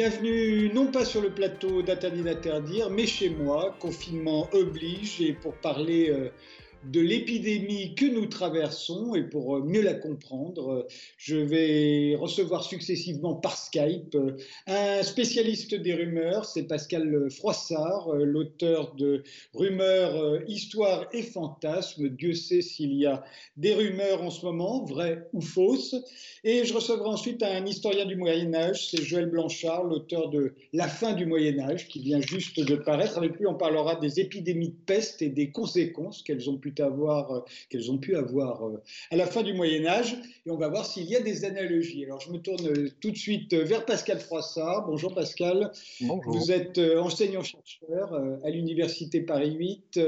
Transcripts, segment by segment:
Bienvenue non pas sur le plateau d'Interdit d'interdire, mais chez moi, confinement oblige, et pour parler euh, de l'épidémie que nous traversons et pour euh, mieux la comprendre, je vais recevoir successivement par Skype euh, un spécialiste des rumeurs, c'est Pascal Froissart, euh, l'auteur de Rumeurs, Histoire et Fantasmes. Dieu sait s'il y a des rumeurs en ce moment, vraies ou fausses. Et je recevrai ensuite un historien du Moyen Âge, c'est Joël Blanchard, l'auteur de La fin du Moyen Âge, qui vient juste de paraître. Avec lui, on parlera des épidémies de peste et des conséquences qu'elles ont pu avoir, euh, qu'elles ont pu avoir euh, à la fin du Moyen Âge, et on va voir s'il y a des analogies. Alors je me tourne euh, tout de suite vers Pascal Froissart. Bonjour Pascal. Bonjour. Vous êtes enseignant-chercheur à l'Université Paris 8.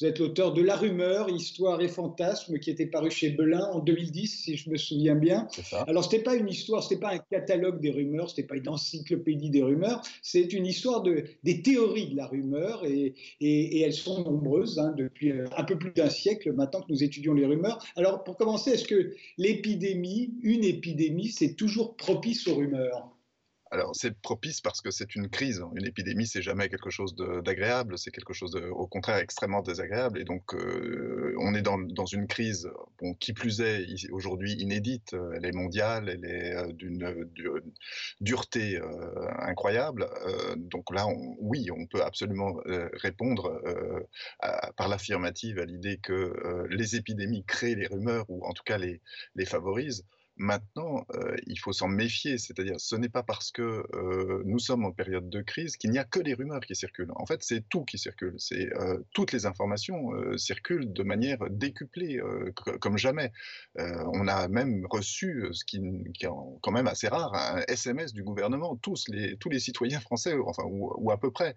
Vous êtes l'auteur de La Rumeur, Histoire et Fantasme, qui était paru chez Belin en 2010, si je me souviens bien. Ça. Alors c'était pas une histoire, c'était pas un catalogue des rumeurs, c'était pas une encyclopédie des rumeurs, c'est une histoire de, des théories de la rumeur, et, et, et elles sont nombreuses hein, depuis un peu plus d'un siècle maintenant que nous étudions les rumeurs. Alors, pour commencer, est-ce que l'épidémie, une épidémie, c'est toujours propice aux rumeurs? Alors, c'est propice parce que c'est une crise. Une épidémie, c'est jamais quelque chose d'agréable, c'est quelque chose, de, au contraire, extrêmement désagréable. Et donc, euh, on est dans, une crise, qui plus est, aujourd'hui inédite. Elle est mondiale, elle est euh, d'une dureté euh, incroyable. Euh, donc là, oui, on peut absolument répondre par l'affirmative à l'idée que les épidémies créent les rumeurs, ou en tout cas les favorisent. Maintenant, euh, il faut s'en méfier, c'est-à-dire ce n'est pas parce que euh, nous sommes en période de crise qu'il n'y a que des rumeurs qui circulent. En fait, c'est tout qui circule. C'est euh, toutes les informations circulent de manière décuplée, comme jamais. On a même reçu, ce qui, est quand même assez rare, un SMS du gouvernement, tous les tous les citoyens français, enfin ou, à peu près.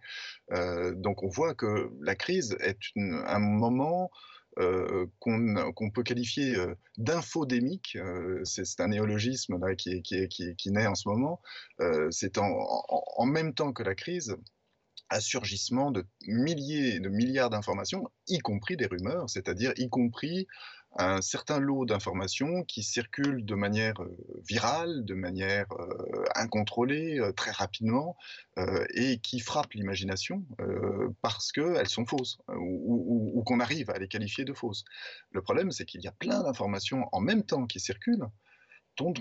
donc on voit que la crise est un moment euh, qu'on qu peut qualifier euh, d'infodémique, euh, c'est un néologisme qui, naît en ce moment, c'est en, même temps que la crise, assurgissement de milliers, de milliards d'informations, y compris des rumeurs, c'est-à-dire y compris un certain lot d'informations qui circulent de manière euh, virale, de manière euh, incontrôlée, euh, très rapidement, et qui frappent l'imagination parce qu'elles sont fausses, ou qu'on arrive à les qualifier de fausses. Le problème, c'est qu'il y a plein d'informations en même temps qui circulent, dont,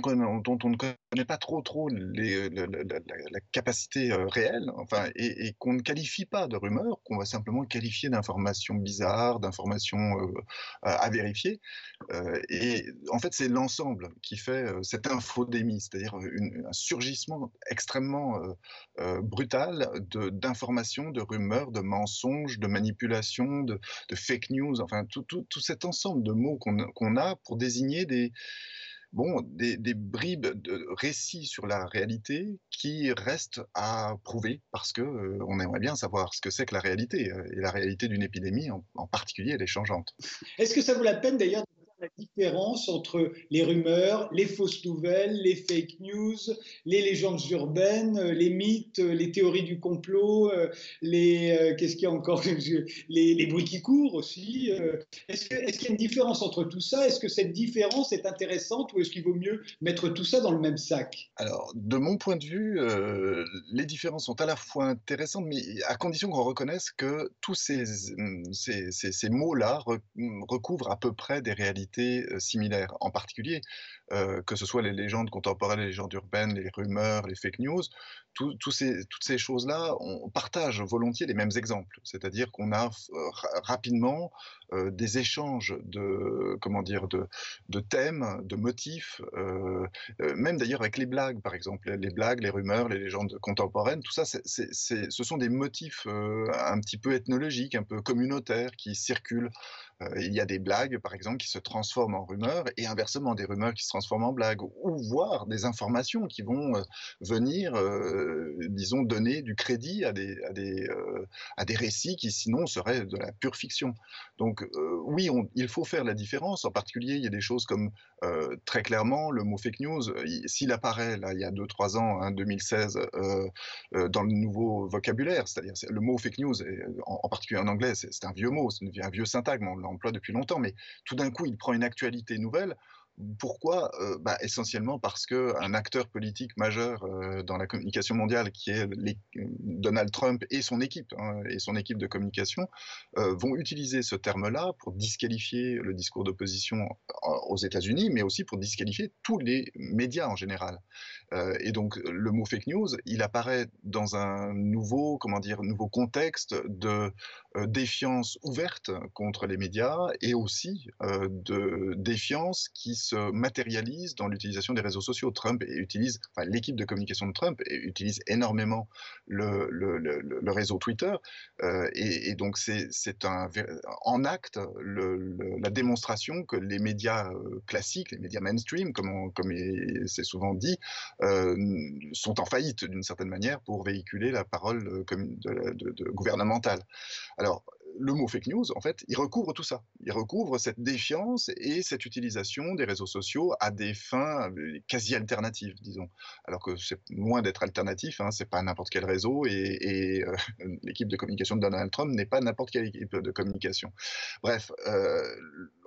on ne connaît pas trop trop les, la, capacité euh, réelle, enfin, et, qu'on ne qualifie pas de rumeurs, qu'on va simplement qualifier d'informations bizarres, d'informations euh, à vérifier. Euh, et en fait, c'est l'ensemble qui fait euh, cette infodémie, c'est-à-dire un surgissement extrêmement euh, euh, brutal d'informations, de, rumeurs, de mensonges, de manipulations, de, fake news, enfin tout, tout, tout, cet ensemble de mots qu'on qu a pour désigner des bon, des, bribes de récits sur la réalité qui restent à prouver parce que euh, on aimerait bien savoir ce que c'est que la réalité euh, et la réalité d'une épidémie en, en, particulier elle est changeante. Est-ce que ça vaut la peine d'ailleurs la différence entre les rumeurs, les fausses nouvelles, les fake news, les légendes urbaines, les mythes, les théories du complot, euh, les euh, qu'est-ce qu'il y a encore les, bruits qui courent aussi. Euh, est-ce qu'il y a une différence entre tout ça? Est-ce que cette différence est intéressante ou est-ce qu'il vaut mieux mettre tout ça dans le même sac? Alors, de mon point de vue, euh, les différences sont à la fois intéressantes, mais à condition qu'on reconnaisse que tous ces, ces mots-là recouvrent à peu près des réalités euh, similaires. En particulier, euh, que ce soit les légendes contemporaines, les légendes urbaines, les rumeurs, les fake news, toutes ces choses-là, on partage volontiers les mêmes exemples. C'est-à-dire qu'on a euh, rapidement des échanges de, comment dire, de, thèmes, de motifs, même d'ailleurs avec les blagues, par exemple, les blagues, les rumeurs, les légendes contemporaines, tout ça, ce sont des motifs un petit peu ethnologiques, un peu communautaires qui circulent. Il y a des blagues, par exemple, qui se transforment en rumeurs et inversement des rumeurs qui se transforment en blagues, ou voire des informations qui vont venir, disons, donner du crédit à des, à des, à des récits qui sinon seraient de la pure fiction. Donc euh, oui, il faut faire la différence. En particulier, il y a des choses comme euh, très clairement le mot fake news. S'il apparaît là il y a 2-3 ans, hein, 2016, euh, euh, dans le nouveau vocabulaire, c'est-à-dire le mot fake news, en, en, particulier en anglais, c'est un vieux mot, c'est un vieux syntagme, on l'emploie depuis longtemps, mais tout d'un coup, il prend une actualité nouvelle Pourquoi euh, bah, Essentiellement parce qu'un acteur politique majeur euh, dans la communication mondiale, qui est Donald Trump et son équipe, hein, et son équipe de communication, euh, vont utiliser ce terme-là pour disqualifier le discours d'opposition aux États-Unis, mais aussi pour disqualifier tous les médias en général. et donc le mot fake news, il apparaît dans un nouveau, comment dire, nouveau contexte de défiance ouverte contre les médias et aussi de défiance qui se matérialise dans l'utilisation des réseaux sociaux. Trump utilise, l'équipe de communication de Trump utilise énormément le, réseau Twitter, euh, et, donc c'est en acte la démonstration que les médias euh, classiques, les médias mainstream, comme, c'est souvent dit, euh, sont en faillite d'une certaine manière pour véhiculer la parole gouvernementale. Alors, le mot fake news, en fait, il recouvre tout ça. Il recouvre cette défiance et cette utilisation des réseaux sociaux à des fins euh, quasi alternatives, disons. Alors que c'est loin d'être alternatif, hein, c'est pas n'importe quel réseau et, euh, l'équipe de communication de Donald Trump n'est pas n'importe quelle équipe de communication. Bref, euh,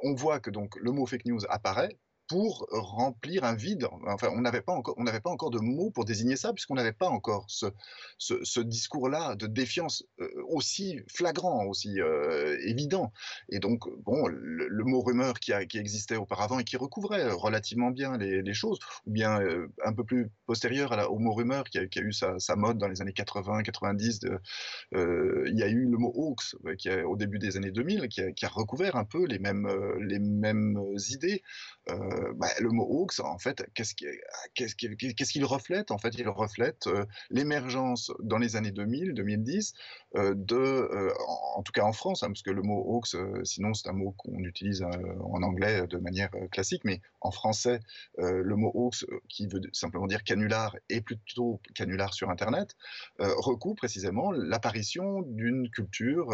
on voit que donc le mot fake news apparaît pour remplir un vide. Enfin, on n'avait pas encore, on n'avait pas encore de mots pour désigner ça, puisqu'on n'avait pas encore ce, discours-là de défiance euh, aussi flagrant, aussi euh, évident. Et donc, bon, le, mot rumeur qui, existait auparavant et qui recouvrait relativement bien les, choses, ou bien euh, un peu plus postérieur au mot rumeur qui a, eu sa, mode dans les années 80, 90, de, il y a eu le mot hoax qui au début des années 2000, qui a, recouvert un peu les mêmes, idées. Bah, le mot hoax, en fait, qu'est-ce qu'il reflète? En fait, il reflète euh, l'émergence dans les années 2000, 2010, euh, en, tout cas en France, hein, parce que le mot hoax, sinon c'est un mot qu'on utilise en anglais de manière classique, mais en français, le mot hoax, qui veut simplement dire canular, et plutôt canular sur Internet, recouvre précisément l'apparition d'une culture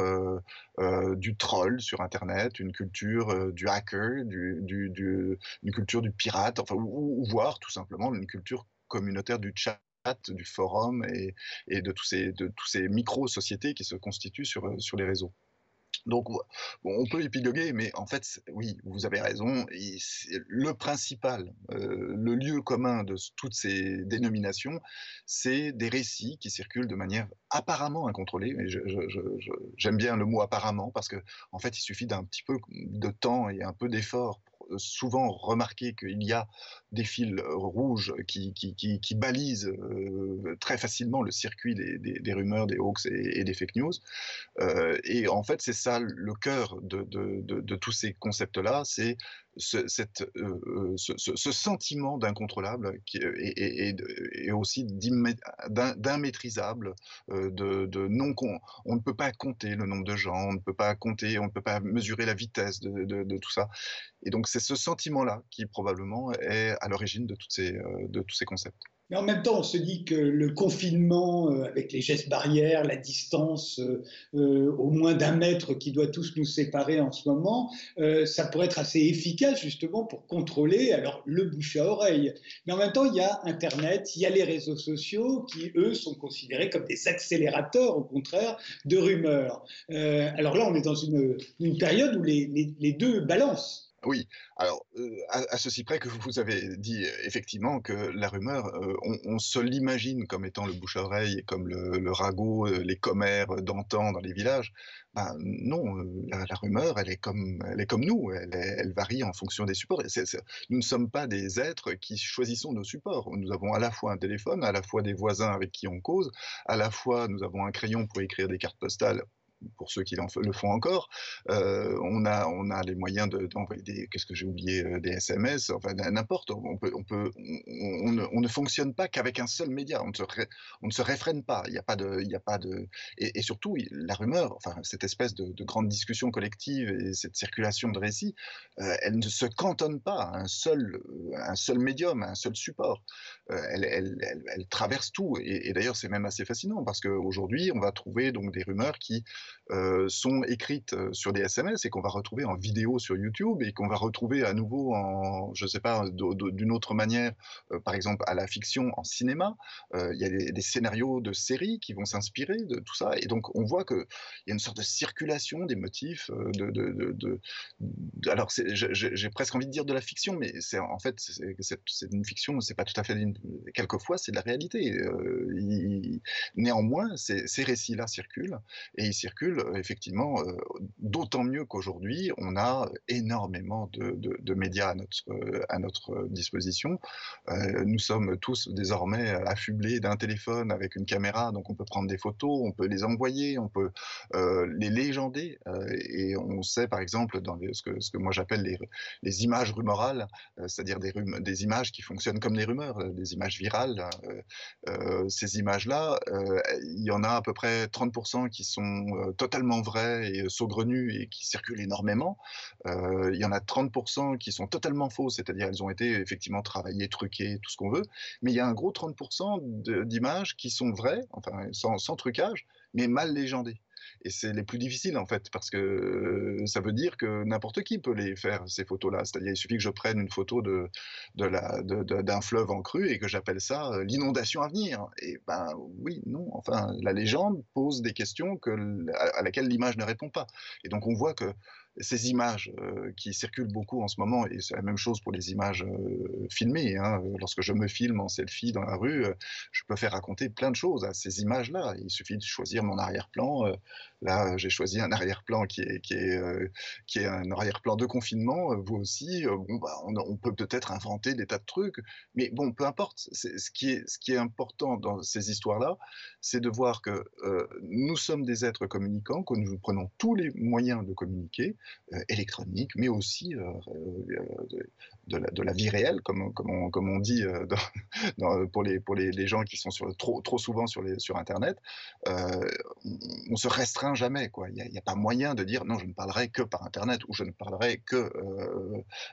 du troll sur Internet, une culture du hacker, du, une culture du pirate, enfin, ou, voire tout simplement une culture communautaire du chat du forum et, de tous ces, micro-sociétés qui se constituent sur, sur les réseaux. Donc, on peut épiloguer, mais en fait, oui, vous avez raison. Le principal, euh, le lieu commun de toutes ces dénominations, c'est des récits qui circulent de manière apparemment incontrôlée. J'aime bien le mot apparemment parce que, en fait, il suffit d'un petit peu de temps et un peu d'effort souvent remarqué qu'il y a des fils rouges qui, balisent très facilement le circuit des, rumeurs, des hoax et, des fake news. et en fait, c'est ça le cœur de, de tous ces concepts-là, c'est ce, euh, euh, ce, sentiment d'incontrôlable et, et, aussi d'immaîtrisable, euh, de, non on ne peut pas compter le nombre de gens, on ne peut pas compter, on ne peut pas mesurer la vitesse de, tout ça. Et donc c'est ce sentiment-là qui probablement est à l'origine de tous ces concepts. Mais en même temps, on se dit que le confinement, euh, avec les gestes barrières, la distance euh, euh, au moins d'un mètre qui doit tous nous séparer en ce moment, ça pourrait être assez efficace justement pour contrôler alors le bouche à oreille. Mais en même temps, il y a Internet, il y a les réseaux sociaux qui, eux, sont considérés comme des accélérateurs, au contraire, de rumeurs. alors là, on est dans une, période où les, les deux balancent. Oui, alors à, ceci près que vous avez dit effectivement que la rumeur, on, se l'imagine comme étant le bouche à oreille, comme le, ragot, les commères d'antan dans les villages. Ben, non, la, rumeur, elle est comme, elle est comme nous, elle varie en fonction des supports. nous ne sommes pas des êtres qui choisissons nos supports. Nous avons à la fois un téléphone, à la fois des voisins avec qui on cause, à la fois nous avons un crayon pour écrire des cartes postales pour ceux qui le font encore, euh, on, a, on a les moyens d'envoyer des, qu'est-ce que j'ai oublié, euh, des SMS, enfin n'importe, on, peut, on, peut, on, ne, on, ne, fonctionne pas qu'avec un seul média, on ne se, on ne se réfrène pas, il n'y a pas de... Y a pas de et, surtout, la rumeur, enfin cette espèce de, grande discussion collective et cette circulation de récits, euh, elle ne se cantonne pas à un seul, un seul médium, à un seul support. elle, elle, traverse tout, et, et d'ailleurs c'est même assez fascinant, parce qu'aujourd'hui, on va trouver donc des rumeurs qui sont écrites sur des SMS et qu'on va retrouver en vidéo sur YouTube et qu'on va retrouver à nouveau en, je sais pas, d'une autre manière, par exemple à la fiction en cinéma. Il y a des, scénarios de séries qui vont s'inspirer de tout ça. Et donc on voit qu'il y a une sorte de circulation des motifs. Alors j'ai presque envie de dire de la fiction, mais c'est en fait c'est une fiction, c'est pas tout à fait quelquefois c'est de la réalité. néanmoins, ces récits-là circulent et ils circulent effectivement d'autant mieux qu'aujourd'hui on a énormément de, de, médias à notre, à notre disposition. nous sommes tous désormais affublés d'un téléphone avec une caméra, donc on peut prendre des photos, on peut les envoyer, on peut les légender et on sait par exemple dans ce, que, ce que moi j'appelle les, les, images rumorales, c'est-à-dire des, des images qui fonctionnent comme des rumeurs, des images virales. ces images-là, il y en a à peu près 30% qui sont totalement vraies et saugrenues et qui circulent énormément. il y en a 30% qui sont totalement fausses, c'est-à-dire elles ont été effectivement travaillées, truquées, tout ce qu'on veut. Mais il y a un gros 30% d'images qui sont vraies, enfin sans trucage, mais mal légendées. Et c'est les plus difficiles en fait, parce que ça veut dire que n'importe qui peut les faire, ces photos-là. C'est-à-dire, il suffit que je prenne une photo de, d'un de de, fleuve en crue et que j'appelle ça l'inondation à venir. Et ben oui, non, enfin, la légende pose des questions que, à, laquelle l'image ne répond pas. Et donc on voit que ces images qui circulent beaucoup en ce moment, et c'est la même chose pour les images filmées. Hein, lorsque je me filme en selfie dans la rue, je peux faire raconter plein de choses à ces images-là. Il suffit de choisir mon arrière-plan. Là, j'ai choisi un arrière-plan qui est, qui, est, qui est un arrière-plan de confinement. vous aussi, bon, bah, on, peut peut-être inventer des tas de trucs, mais bon, peu importe. Ce qui, est, ce qui est important dans ces histoires-là, c'est de voir que nous sommes des êtres communicants, que nous prenons tous les moyens de communiquer, euh, électronique, mais aussi euh, euh, de la, vie réelle, comme, comme, on, comme on dit pour, les, pour les, les, gens qui sont trop, trop souvent sur, sur Internet, on, se restreint jamais. Il n'y a, a, pas moyen de dire non, je ne parlerai que par Internet ou je ne parlerai que,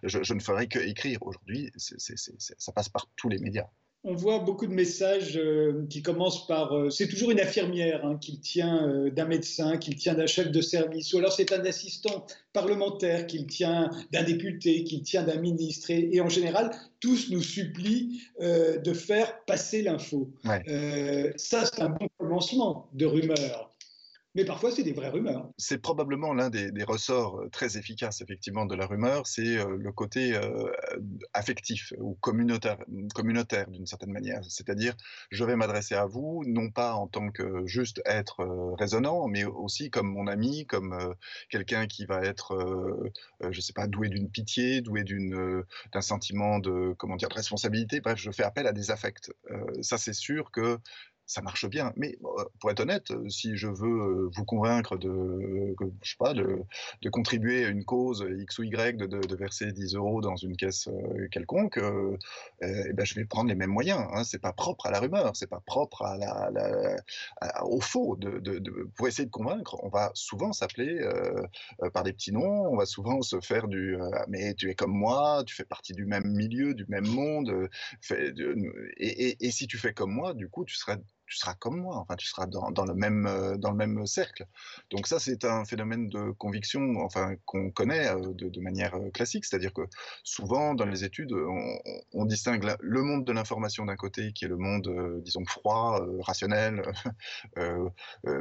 je, je, ne ferai que écrire. Aujourd'hui, ça passe par tous les médias on voit beaucoup de messages euh, qui commencent par euh, c'est toujours une infirmière hein, qui tient euh, d'un médecin, qui tient d'un chef de service, ou alors c'est un assistant parlementaire qui tient d'un député, qui tient d'un ministre. Et, en général, tous nous supplient de faire passer l'info. ça, c'est un bon commencement de rumeur mais parfois c'est des vraies rumeurs. C'est probablement l'un des, ressorts euh, très efficaces effectivement de la rumeur, c'est euh, le côté euh, affectif ou communautaire, communautaire d'une certaine manière. C'est-à-dire, je vais m'adresser à vous, non pas en tant que juste être résonnant, mais aussi comme mon ami, comme quelqu'un qui va être, je sais pas, doué d'une pitié, doué d'un sentiment de comment dire de responsabilité. Bref, je fais appel à des affects. ça, c'est sûr que ça marche bien. Mais pour être honnête, si je veux vous convaincre de, je sais pas, de, contribuer à une cause X ou Y, de, verser 10 euros dans une caisse quelconque, eh ben, je vais prendre les mêmes moyens. Hein. C'est pas propre à la rumeur, c'est pas propre au faux. Pour essayer de convaincre, on va souvent s'appeler par des petits noms, on va souvent se faire du mais tu es comme moi, tu fais partie du même milieu, du même monde, et, et, et si tu fais comme moi, du coup, tu seras tu seras comme moi, enfin, tu seras dans, le, même, euh, dans le même cercle. Donc ça, c'est un phénomène de conviction enfin, qu'on connaît euh, de, manière euh, classique, c'est-à-dire que souvent, dans les études, on, distingue le monde de l'information d'un côté, qui est le monde, disons, froid, rationnel,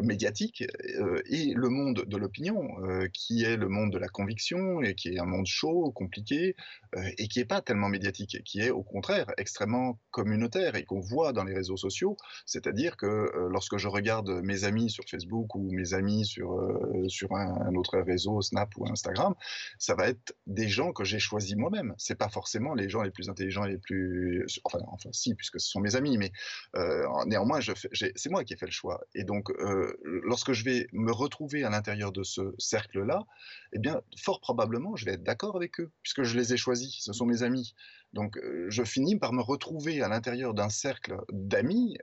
médiatique, et le monde de l'opinion, qui est le monde de la conviction, et qui est un monde chaud, compliqué, et qui n'est pas tellement médiatique, qui est au contraire extrêmement communautaire, et qu'on voit dans les réseaux sociaux, c'est-à-dire dire que euh, lorsque je regarde mes amis sur Facebook ou mes amis sur, euh, sur un, autre réseau, Snap ou Instagram, ça va être des gens que j'ai choisis moi-même. C'est pas forcément les gens les plus intelligents et les plus, enfin, enfin si, puisque ce sont mes amis, mais euh, néanmoins, c'est moi qui ai fait le choix. Et donc, lorsque je vais me retrouver à l'intérieur de ce cercle-là, eh bien, fort probablement, je vais être d'accord avec eux, puisque je les ai choisis. Ce sont mes amis. Donc, je finis par me retrouver à l'intérieur d'un cercle d'amis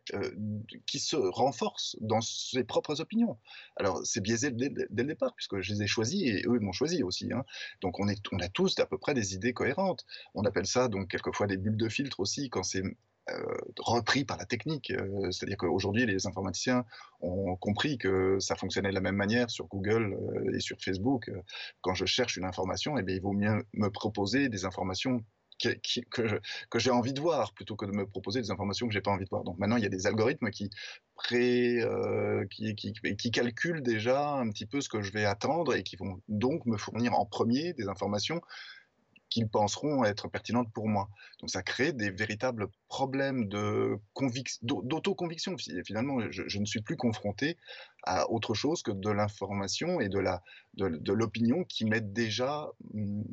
qui se renforcent dans ses propres opinions. Alors, c'est biaisé dès, le départ, puisque je les ai choisis et eux m'ont choisi aussi. Hein. Donc, on, a tous à peu près des idées cohérentes. On appelle ça donc quelquefois des bulles de filtre aussi, quand c'est repris par la technique. C'est-à-dire qu'aujourd'hui, les informaticiens ont compris que ça fonctionnait de la même manière sur Google et sur Facebook. Quand je cherche une information, eh bien, il vaut mieux me proposer des informations que, j'ai envie de voir plutôt que de me proposer des informations que j'ai pas envie de voir. Donc maintenant, il y a des algorithmes qui, pré, euh, qui, qui, qui, calculent déjà un petit peu ce que je vais attendre et qui vont donc me fournir en premier des informations qu'ils penseront être pertinentes pour moi. Donc ça crée des véritables problèmes de d'autoconviction. Finalement, je, ne suis plus confronté à autre chose que de l'information et de la de, l'opinion qui m'est déjà hum,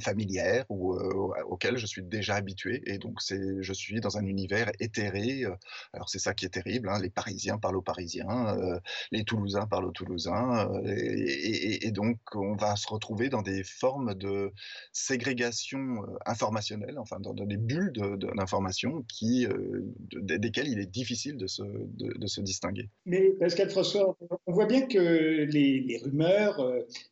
familière ou euh, auquel je suis déjà habitué. Et donc c'est je suis dans un univers éthéré euh, alors c'est ça qui est terrible hein, les Parisiens parlent aux Parisiens euh, les Toulousains parlent aux Toulousains et, et, donc on va se retrouver dans des formes de ségrégation informationnelle enfin dans, des bulles d'information qui desquelles il est difficile de se, de, se distinguer. Mais Pascal François on voit bien que les, les rumeurs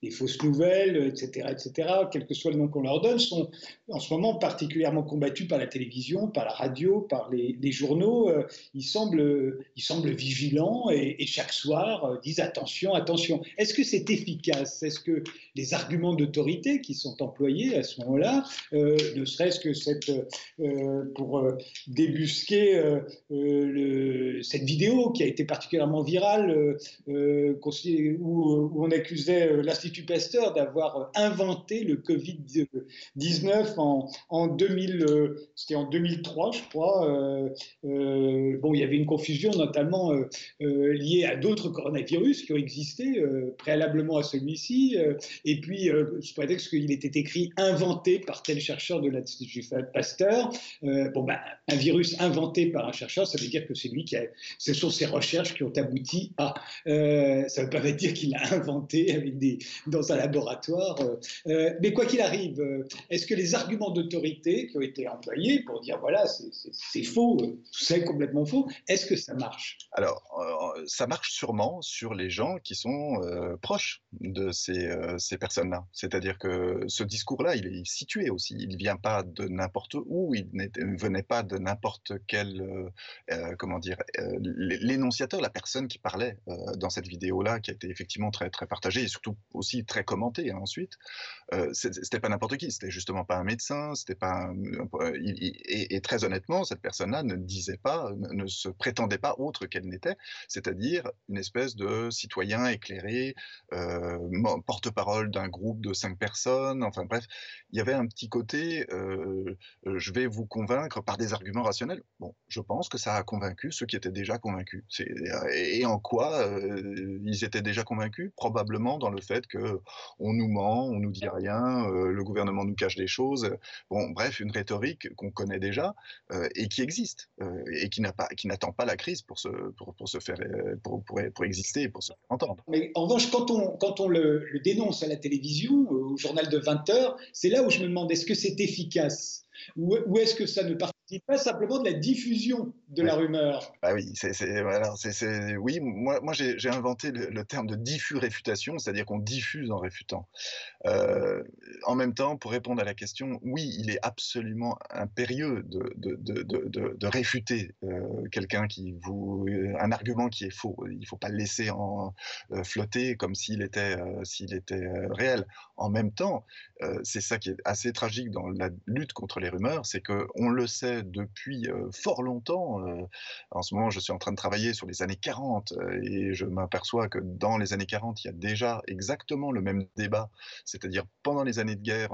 les fausses nouvelles etc etc quel que soit le qu'on leur donne sont en ce moment particulièrement combattus par la télévision, par la radio, par les, journaux. Euh, ils semblent, ils semblent vigilants et, chaque soir euh, disent attention, attention. Est-ce que c'est efficace? Est-ce que les arguments d'autorité qui sont employés à ce moment-là, euh, ne serait-ce que pour débusquer cette vidéo qui a été particulièrement virale, où, où on accusait l'Institut Pasteur d'avoir inventé le Covid-19, 19 en, 2000, euh, c'était en 2003, je crois. Euh, euh, bon, il y avait une confusion notamment liée à d'autres coronavirus qui ont existé préalablement à celui-ci, et puis sous prétexte qu'il était écrit inventé par tel chercheur de l'Institut Pasteur. bon, ben, un virus inventé par un chercheur, ça veut dire que c'est lui qui a, ce sont ses recherches qui ont abouti à. ça ne veut pas dire qu'il a inventé dans un laboratoire. Mais quoi qu'il arrive, euh, est-ce que les arguments d'autorité qui ont été employés pour dire voilà, c'est faux, euh, c'est complètement faux, est-ce que ça marche? Alors, euh, ça marche sûrement sur les gens qui sont proches de ces, ces personnes-là. C'est-à-dire que ce discours-là, il est situé aussi. Il ne vient pas de n'importe où, il ne venait pas de n'importe quel, comment dire, l'énonciateur, la personne qui parlait dans cette vidéo-là, qui a été effectivement très, très partagée et surtout aussi très commentée hein, ensuite, c'était pas n'importe qui, c'était justement pas un médecin, c'était pas et, très honnêtement, cette personne-là ne disait pas, ne, se prétendait pas autre qu'elle n'était, c'est-à-dire une espèce de citoyen éclairé, euh, porte-parole d'un groupe de cinq personnes, enfin bref, il y avait un petit côté, euh, euh, je vais vous convaincre par des arguments rationnels. Bon, je pense que ça a convaincu ceux qui étaient déjà convaincus. Et en quoi ils étaient déjà convaincus? Probablement dans le fait que on nous ment, on nous dit rien, le gouvernement nous cache des choses. Bon, bref, une rhétorique qu'on connaît déjà euh, et qui existe euh, et qui n'attend pas la crise pour euh, exister et pour se faire entendre. Mais en revanche, quand on, le, dénonce à la télévision, au journal de 20 heures, c'est là où je me demande est-ce que c'est efficace? Ou, est-ce que ça ne participe pas simplement de la diffusion de la rumeur. Ah oui, c'est, voilà, c'est, oui, moi, moi j'ai, inventé le, terme de diffus-réfutation, c'est-à-dire qu'on diffuse en réfutant. Euh, en même temps, pour répondre à la question, oui, il est absolument impérieux de, de, de, de réfuter euh, quelqu'un qui vous, un argument qui est faux. Il ne faut pas le laisser en, euh, flotter comme s'il était, s'il était réel. En même temps, c'est ça qui est assez tragique dans la lutte contre les rumeurs, c'est que on le sait depuis fort longtemps. en ce moment, je suis en train de travailler sur les années 40 et je m'aperçois que dans les années 40, il y a déjà exactement le même débat. C'est-à-dire, pendant les années de guerre,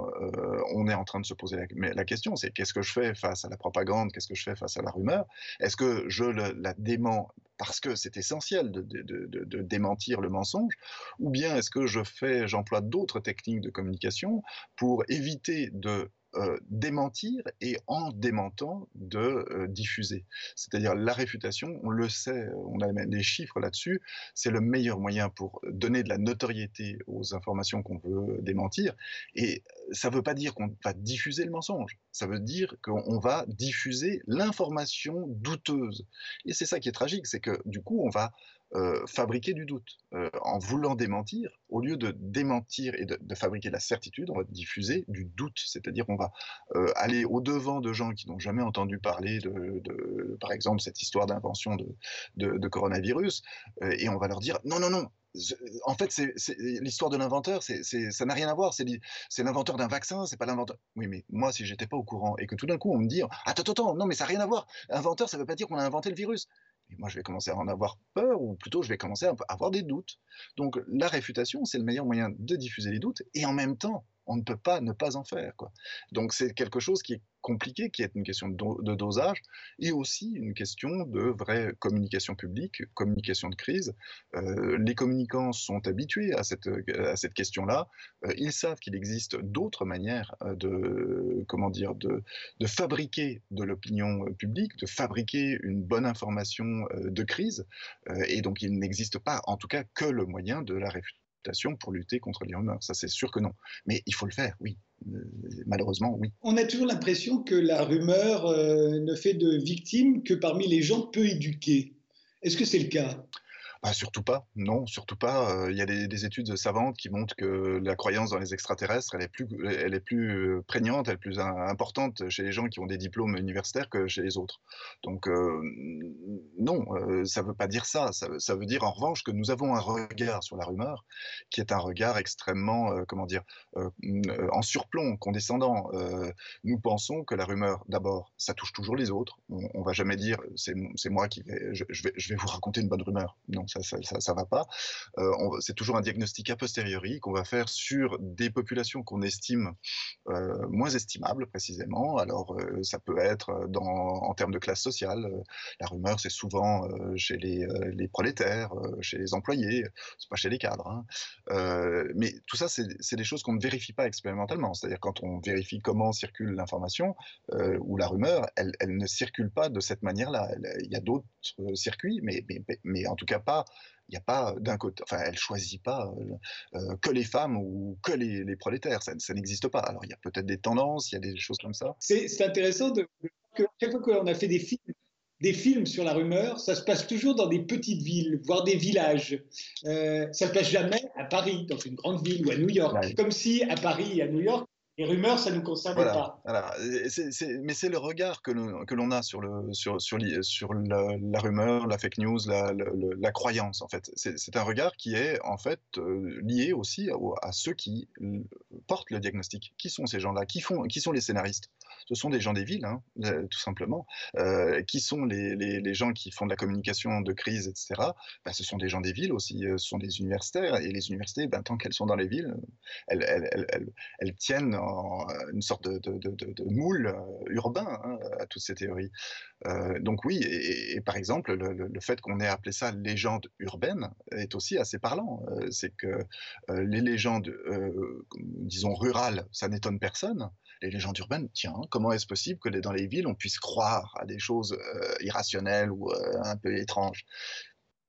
on est en train de se poser la, question, c'est qu'est-ce que je fais face à la propagande, qu'est-ce que je fais face à la rumeur? Est-ce que je la dément parce que c'est essentiel de, de, démentir le mensonge, ou bien est-ce que je fais, j'emploie d'autres techniques de communication pour éviter de euh, démentir et en démentant de euh, diffuser. C'est-à-dire la réfutation, on le sait, on a même des chiffres là-dessus, c'est le meilleur moyen pour donner de la notoriété aux informations qu'on veut démentir. Et ça ne veut pas dire qu'on va diffuser le mensonge, ça veut dire qu'on va diffuser l'information douteuse. Et c'est ça qui est tragique, c'est que du coup, on va euh, fabriquer du doute. Euh, en voulant démentir, au lieu de démentir et de, fabriquer la certitude, on va diffuser du doute, c'est-à-dire on va euh, aller au-devant de gens qui n'ont jamais entendu parler de, par exemple, cette histoire d'invention de, de, coronavirus, et on va leur dire non, non, non, en fait, c'est l'histoire de l'inventeur, ça n'a rien à voir. C'est l'inventeur d'un vaccin, c'est pas l'inventeur. Oui, mais moi, si j'étais pas au courant et que tout d'un coup on me dit, attends, attends, non, mais ça n'a rien à voir. Inventeur, ça veut pas dire qu'on a inventé le virus. Moi, je vais commencer à en avoir peur, ou plutôt, je vais commencer à avoir des doutes. Donc, la réfutation, c'est le meilleur moyen de diffuser les doutes, et en même temps, on ne peut pas ne pas en faire. Quoi. Donc c'est quelque chose qui est compliqué, qui est une question de, dosage, et aussi une question de vraie communication publique, communication de crise. Euh, les communicants sont habitués à cette, à cette question-là. Euh, ils savent qu'il existe d'autres manières euh, de, comment dire, de, de fabriquer de l'opinion publique, de fabriquer une bonne information de crise, et donc il n'existe pas, en tout cas, que le moyen de la réfutation pour lutter contre les rumeurs. Ça, c'est sûr que non. Mais il faut le faire, oui. Euh, malheureusement, oui. On a toujours l'impression que la rumeur euh, ne fait de victimes que parmi les gens peu éduqués. Est-ce que c'est le cas? Bah, surtout pas, non, surtout pas. Il y a des, études savantes qui montrent que la croyance dans les extraterrestres, elle est plus, elle est plus prégnante, elle est plus importante chez les gens qui ont des diplômes universitaires que chez les autres. Donc, non, ça ne veut pas dire ça. ça. veut dire en revanche que nous avons un regard sur la rumeur qui est un regard extrêmement, comment dire, en surplomb, condescendant. nous pensons que la rumeur, d'abord, ça touche toujours les autres. On, ne va jamais dire, c'est moi qui vais, je vais vous raconter une bonne rumeur. Non, ça ça, va pas. Euh, c'est toujours un diagnostic a posteriori qu'on va faire sur des populations qu'on estime euh, moins estimables précisément. Alors euh, ça peut être dans, en termes de classe sociale. la rumeur, c'est souvent chez les, les prolétaires, chez les employés, c'est pas chez les cadres. Hein. mais tout ça, c'est des choses qu'on ne vérifie pas expérimentalement. C'est-à-dire quand on vérifie comment circule l'information ou la rumeur, elle, elle, ne circule pas de cette manière-là. Il y a d'autres circuits, mais, mais, mais en tout cas pas il n'y a pas d'un côté, enfin, elle choisit pas euh, euh, que les femmes ou que les, prolétaires, ça, n'existe pas. Alors, il y a peut-être des tendances, il y a des choses comme ça. C'est intéressant de, que chaque fois qu'on a fait des films, des films sur la rumeur, ça se passe toujours dans des petites villes, voire des villages. Euh, ça ne se passe jamais à Paris, dans une grande ville, ou à New York. Comme si à Paris et à New York, les rumeurs, ça ne nous concerne pas. mais c'est le regard que l'on a sur, le, sur, sur, sur la, rumeur, la fake news, la, la, croyance, en fait. C'est un regard qui est, en fait, euh, lié aussi à, ceux qui portent le diagnostic. Qui sont ces gens-là? Qui, font, qui sont les scénaristes? Ce sont des gens des villes, hein, euh, tout simplement. Euh, qui sont les, gens qui font de la communication de crise, etc. Ben, ce sont des gens des villes aussi, ce sont des universitaires. Et les universités, ben, tant qu'elles sont dans les villes, elles, tiennent euh, une sorte de, moule euh, urbain hein, à toutes ces théories. Euh, donc oui, et, par exemple, le, fait qu'on ait appelé ça légende urbaine est aussi assez parlant. c'est que les légendes, disons, rurales, ça n'étonne personne. Les légendes urbaines, tiens, comment est-ce possible que dans les villes, on puisse croire à des choses irrationnelles ou un peu étranges?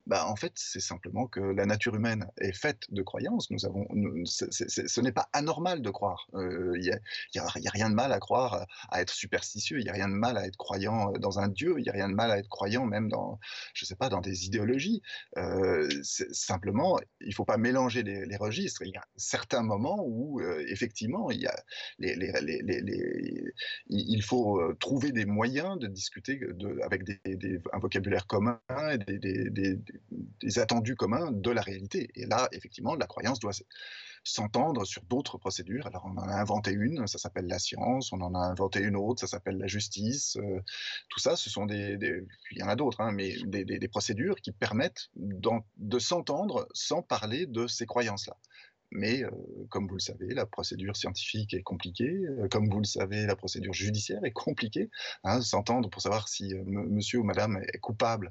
Bah, en fait, c'est simplement que la nature humaine est faite de croyances. Nous avons, ce n'est pas anormal de croire. Il euh, n'y a, rien de mal à croire, à être superstitieux. Il n'y a rien de mal à être croyant dans un dieu. Il n'y a rien de mal à être croyant même dans, je sais pas, dans des idéologies. Euh, simplement, il ne faut pas mélanger les, registres. Il y a certains moments où, euh, effectivement, il, y a il faut euh, trouver des moyens de discuter avec un vocabulaire commun et des attendus communs de la réalité. Et là, effectivement, la croyance doit s'entendre sur d'autres procédures. Alors, on en a inventé une, ça s'appelle la science, on en a inventé une autre, ça s'appelle la justice. Euh, tout ça, ce sont des, il y en a d'autres, hein, mais des, procédures qui permettent de s'entendre sans parler de ces croyances-là. Mais euh, comme vous le savez, la procédure scientifique est compliquée. Euh, comme vous le savez, la procédure judiciaire est compliquée. Hein, s'entendre pour savoir si monsieur ou madame est coupable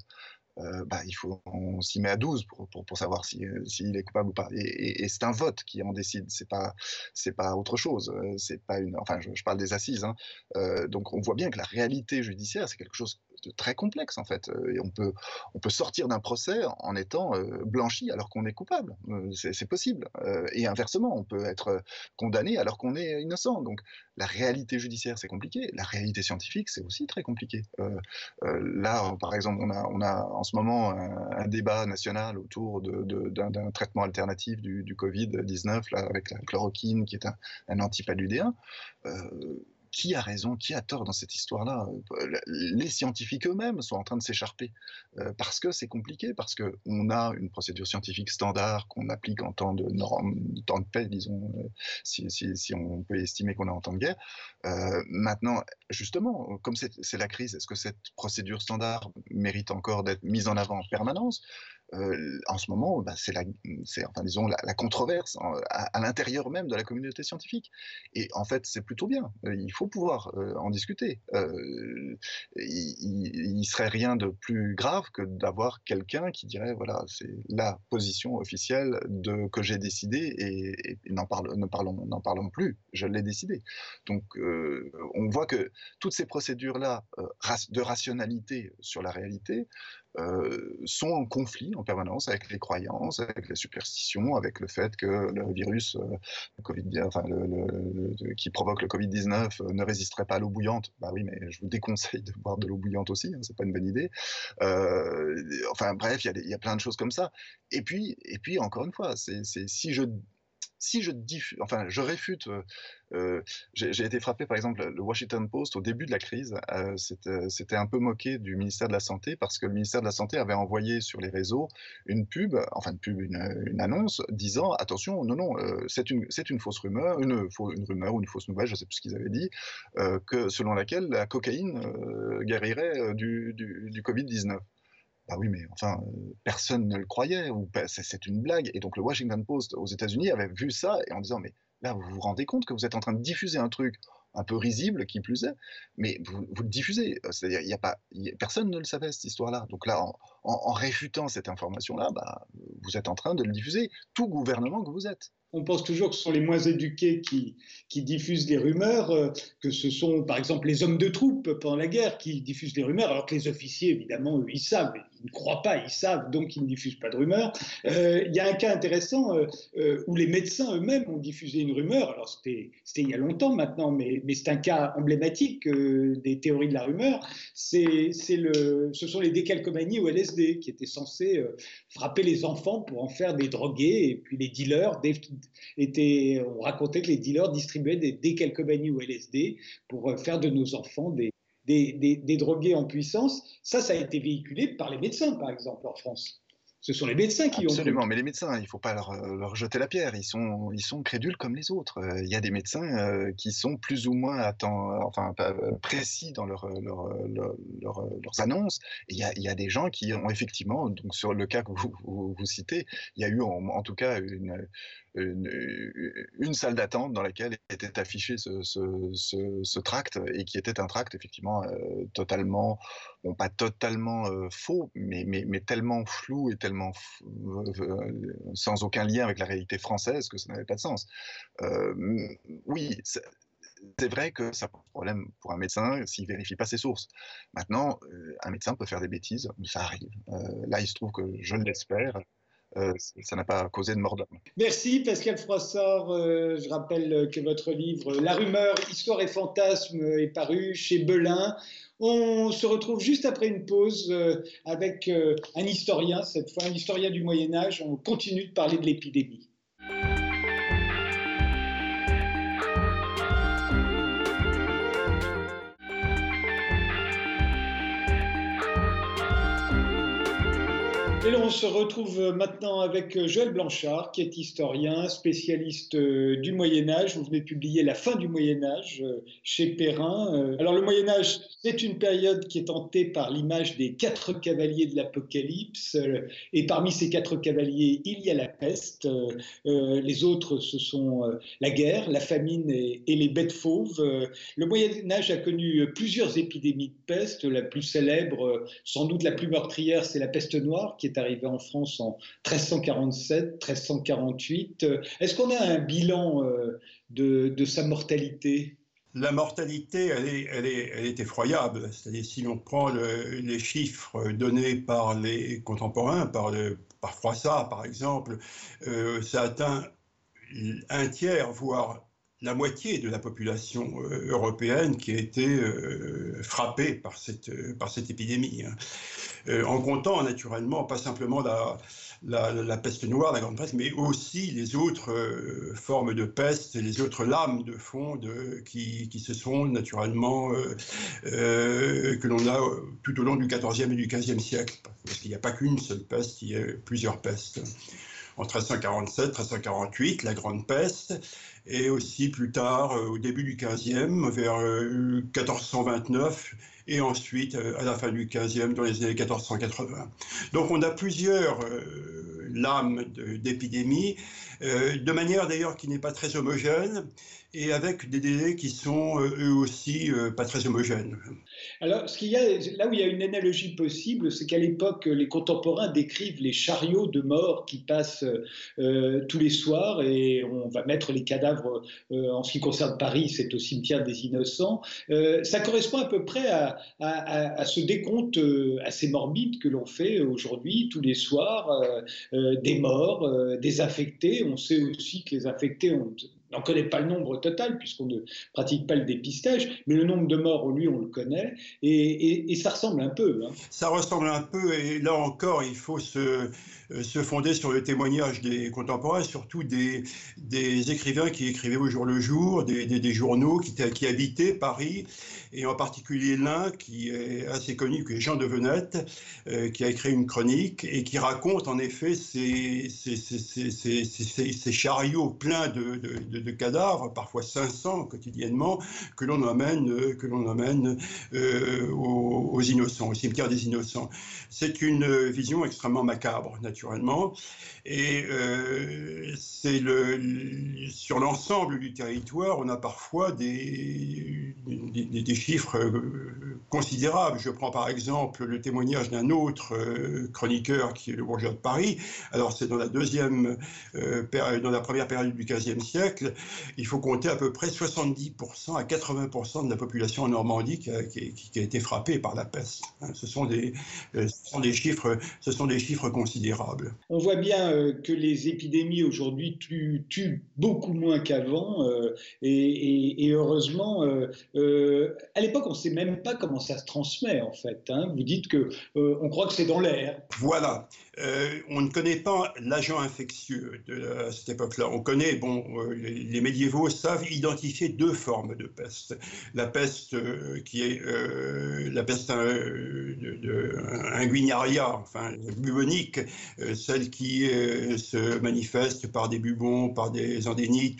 euh, bah, il faut, on s'y met à 12 pour, pour, savoir s'il si, est coupable ou pas. Et, c'est un vote qui en décide, c'est pas, c'est pas autre chose. Euh, c'est pas une, enfin, je, parle des assises. Hein. Euh, donc, on voit bien que la réalité judiciaire, c'est quelque chose très complexe en fait. Et on peut, on peut sortir d'un procès en étant blanchi alors qu'on est coupable. C'est possible. Et inversement, on peut être condamné alors qu'on est innocent. Donc la réalité judiciaire, c'est compliqué. La réalité scientifique, c'est aussi très compliqué. là, par exemple, on a, on a en ce moment un, débat national autour d'un traitement alternatif du, du Covid-19 avec la chloroquine, qui est un, un antipaludéen qui a raison, qui a tort dans cette histoire-là? Euh, Les scientifiques eux-mêmes sont en train de s'écharper euh, parce que c'est compliqué, parce qu'on a une procédure scientifique standard qu'on applique en temps de, temps de paix, disons, euh, si, on peut estimer qu'on est en temps de guerre. maintenant, justement, comme c'est la crise, est-ce que cette procédure standard mérite encore d'être mise en avant en permanence? Euh, en ce moment, bah, c'est la, enfin, disons, la, controverse à, l'intérieur même de la communauté scientifique. Et en fait, c'est plutôt bien. Euh, il faut pouvoir euh, en discuter. il, ne serait rien de plus grave que d'avoir quelqu'un qui dirait voilà, c'est la position officielle que j'ai décidé et, n'en parlons, n'en parlons plus. Je l'ai décidé. Donc, on voit que toutes ces procédures là de rationalité sur la réalité euh, sont en conflit en permanence avec les croyances, avec les superstitions, avec le fait que le virus euh, COVID, enfin, le, qui provoque le Covid-19 euh, ne résisterait pas à l'eau bouillante. Bah oui, mais je vous déconseille de boire de l'eau bouillante aussi, hein, c'est pas une bonne idée. enfin bref, il y, y, a plein de choses comme ça. Et puis, et puis encore une fois, c'est si je si je diffuse, enfin, je réfute, euh, euh, j'ai été frappé par exemple, le Washington Post au début de la crise, euh, c'était un peu moqué du ministère de la Santé parce que le ministère de la Santé avait envoyé sur les réseaux une pub, enfin une pub, une, annonce disant attention, non, non, c'est une, une fausse rumeur, une, une, rumeur ou une fausse nouvelle, je ne sais plus ce qu'ils avaient dit, que selon laquelle la cocaïne guérirait du, du, du Covid-19. Bah oui, mais enfin, euh, personne ne le croyait, ou c'est une blague. Et donc le Washington Post aux États-Unis avait vu ça et en disant, mais là, vous vous rendez compte que vous êtes en train de diffuser un truc un peu risible, qui plus est, mais vous, le diffusez. C'est-à-dire, a pas, personne ne le savait cette histoire-là. Donc là, en, réfutant cette information-là, bah, vous êtes en train de le diffuser, tout gouvernement que vous êtes on pense toujours que ce sont les moins éduqués qui, diffusent des rumeurs, euh, que ce sont par exemple les hommes de troupe pendant la guerre qui diffusent des rumeurs, alors que les officiers, évidemment, eux, ils savent, ils ne croient pas, ils savent, donc ils ne diffusent pas de rumeurs. Euh, il y a un cas intéressant euh, où les médecins eux-mêmes ont diffusé une rumeur, alors c'était il y a longtemps maintenant, mais, c'est un cas emblématique des théories de la rumeur, ce sont les décalcomanies au LSD qui étaient censés frapper les enfants pour en faire des drogués, et puis les dealers, on racontait que les dealers distribuaient des décalcomanies ou LSD pour euh, faire de nos enfants des, des, des, drogués en puissance. Ça, ça a été véhiculé par les médecins, par exemple, en France. Ce sont les médecins qui ont. Absolument, mais les médecins, il ne faut pas leur, euh, leur, jeter la pierre. Ils sont, ils sont crédules comme les autres. Euh, il y a des médecins qui sont plus ou moins enfin, précis dans leur, leurs annonces. il y, a, il y, a, des gens qui ont effectivement, donc sur le cas que vous, vous, citez, il y a eu en, en tout cas une, une, salle d'attente dans laquelle était affiché ce, tract et qui était un tract effectivement euh, totalement, bon pas totalement euh, faux, mais, mais, tellement flou et tellement euh, sans aucun lien avec la réalité française que ça n'avait pas de sens. oui, c'est vrai que ça pose problème pour un médecin s'il vérifie pas ses sources. Maintenant, un médecin peut faire des bêtises, ça arrive. là, il se trouve que je l'espère, euh, ça n'a pas causé de mort d'homme. Merci Pascal Froissart. Euh, je rappelle que votre livre La rumeur, histoire et fantasme est paru chez Belin. On se retrouve juste après une pause euh, avec un historien, cette fois un historien du Moyen Âge. On continue de parler de l'épidémie. On se retrouve maintenant avec Joël Blanchard, qui est historien, spécialiste euh, du Moyen Âge. Vous venez de publier La fin du Moyen Âge euh, chez Perrin. Euh, alors le Moyen Âge, c'est une période qui est hantée par l'image des quatre cavaliers de l'Apocalypse. Et parmi ces quatre cavaliers, il y a la peste. Les autres, ce sont la guerre, la famine et les bêtes fauves. Le Moyen Âge a connu plusieurs épidémies de peste. La plus célèbre, sans doute la plus meurtrière, c'est la peste noire, qui est arrivé en France en 1347, 1348. Est-ce qu'on a un bilan euh, de, sa mortalité? La mortalité, elle est, elle est, elle est effroyable. C'est-à-dire, si l'on prend les chiffres donnés par les contemporains, par, le, par Froissart, par exemple, euh, ça atteint un tiers, voire la moitié de la population euh, européenne qui a été euh, frappée par cette, cette épidémie. Hein. en comptant naturellement pas simplement la, peste noire, la grande peste, mais aussi les autres euh, formes de peste, les autres lames de fond qui, se sont naturellement, euh, euh, que l'on a tout au long du XIVe et du XVe siècle. Parce qu'il n'y a pas qu'une seule peste, il y a plusieurs pestes. En 1347, 1348, la grande peste, et aussi plus tard, au début du XVe, vers 1429, et ensuite euh, à la fin du 15e, dans les années 1480. Donc on a plusieurs euh, lames d'épidémie, euh, de manière d'ailleurs qui n'est pas très homogène et avec des délais qui sont eux aussi pas très homogènes. Alors, ce qu'il y a, là où il y a une analogie possible, c'est qu'à l'époque, les contemporains décrivent les chariots de mort qui passent tous les soirs et on va mettre les cadavres, en ce qui concerne Paris, c'est au cimetière des Innocents. ça correspond à peu près à, à, ce décompte euh, assez morbide que l'on fait aujourd'hui, tous les soirs, euh, euh, des morts, des infectés. On sait aussi que les infectés ont on n'en connaît pas le nombre total puisqu'on ne pratique pas le dépistage, mais le nombre de morts, lui, on le connaît, et, ça ressemble un peu. Hein. Ça ressemble un peu, et là encore, il faut se, se fonder sur le témoignage des contemporains, surtout des, des écrivains qui écrivaient au jour le jour, des, des, journaux qui, qui habitaient Paris et en particulier l'un qui est assez connu, Jean de Venette, euh, qui a écrit une chronique et qui raconte en effet ces, chariots pleins de, de, cadavres, parfois 500 quotidiennement, que l'on emmène, que l'on emmène euh, aux, aux, innocents, au cimetière des innocents. C'est une vision extrêmement macabre, naturellement, et euh, c'est le, sur l'ensemble du territoire, on a parfois des, des, chiffres euh, considérables. Je prends par exemple le témoignage d'un autre euh, chroniqueur qui est le bourgeois de Paris. Alors c'est dans la deuxième dans la première période du XVe siècle, il faut compter à peu près 70% à 80% de la population en Normandie qui a, été frappée par la peste. Hein, ce sont des chiffres, ce sont des chiffres considérables. On voit bien que les épidémies aujourd'hui tuent, tuent, beaucoup moins qu'avant et, et, heureusement à l'époque, on ne sait même pas comment ça se transmet, en fait. Hein. Vous dites que euh, on croit que c'est dans l'air. Voilà. Euh, on ne connaît pas l'agent infectieux de à cette époque-là. On connaît, bon, euh, les, médiévaux savent identifier deux formes de peste. La peste qui est la peste inguinaria, enfin bubonique, celle qui se manifeste par des bubons, par des endénites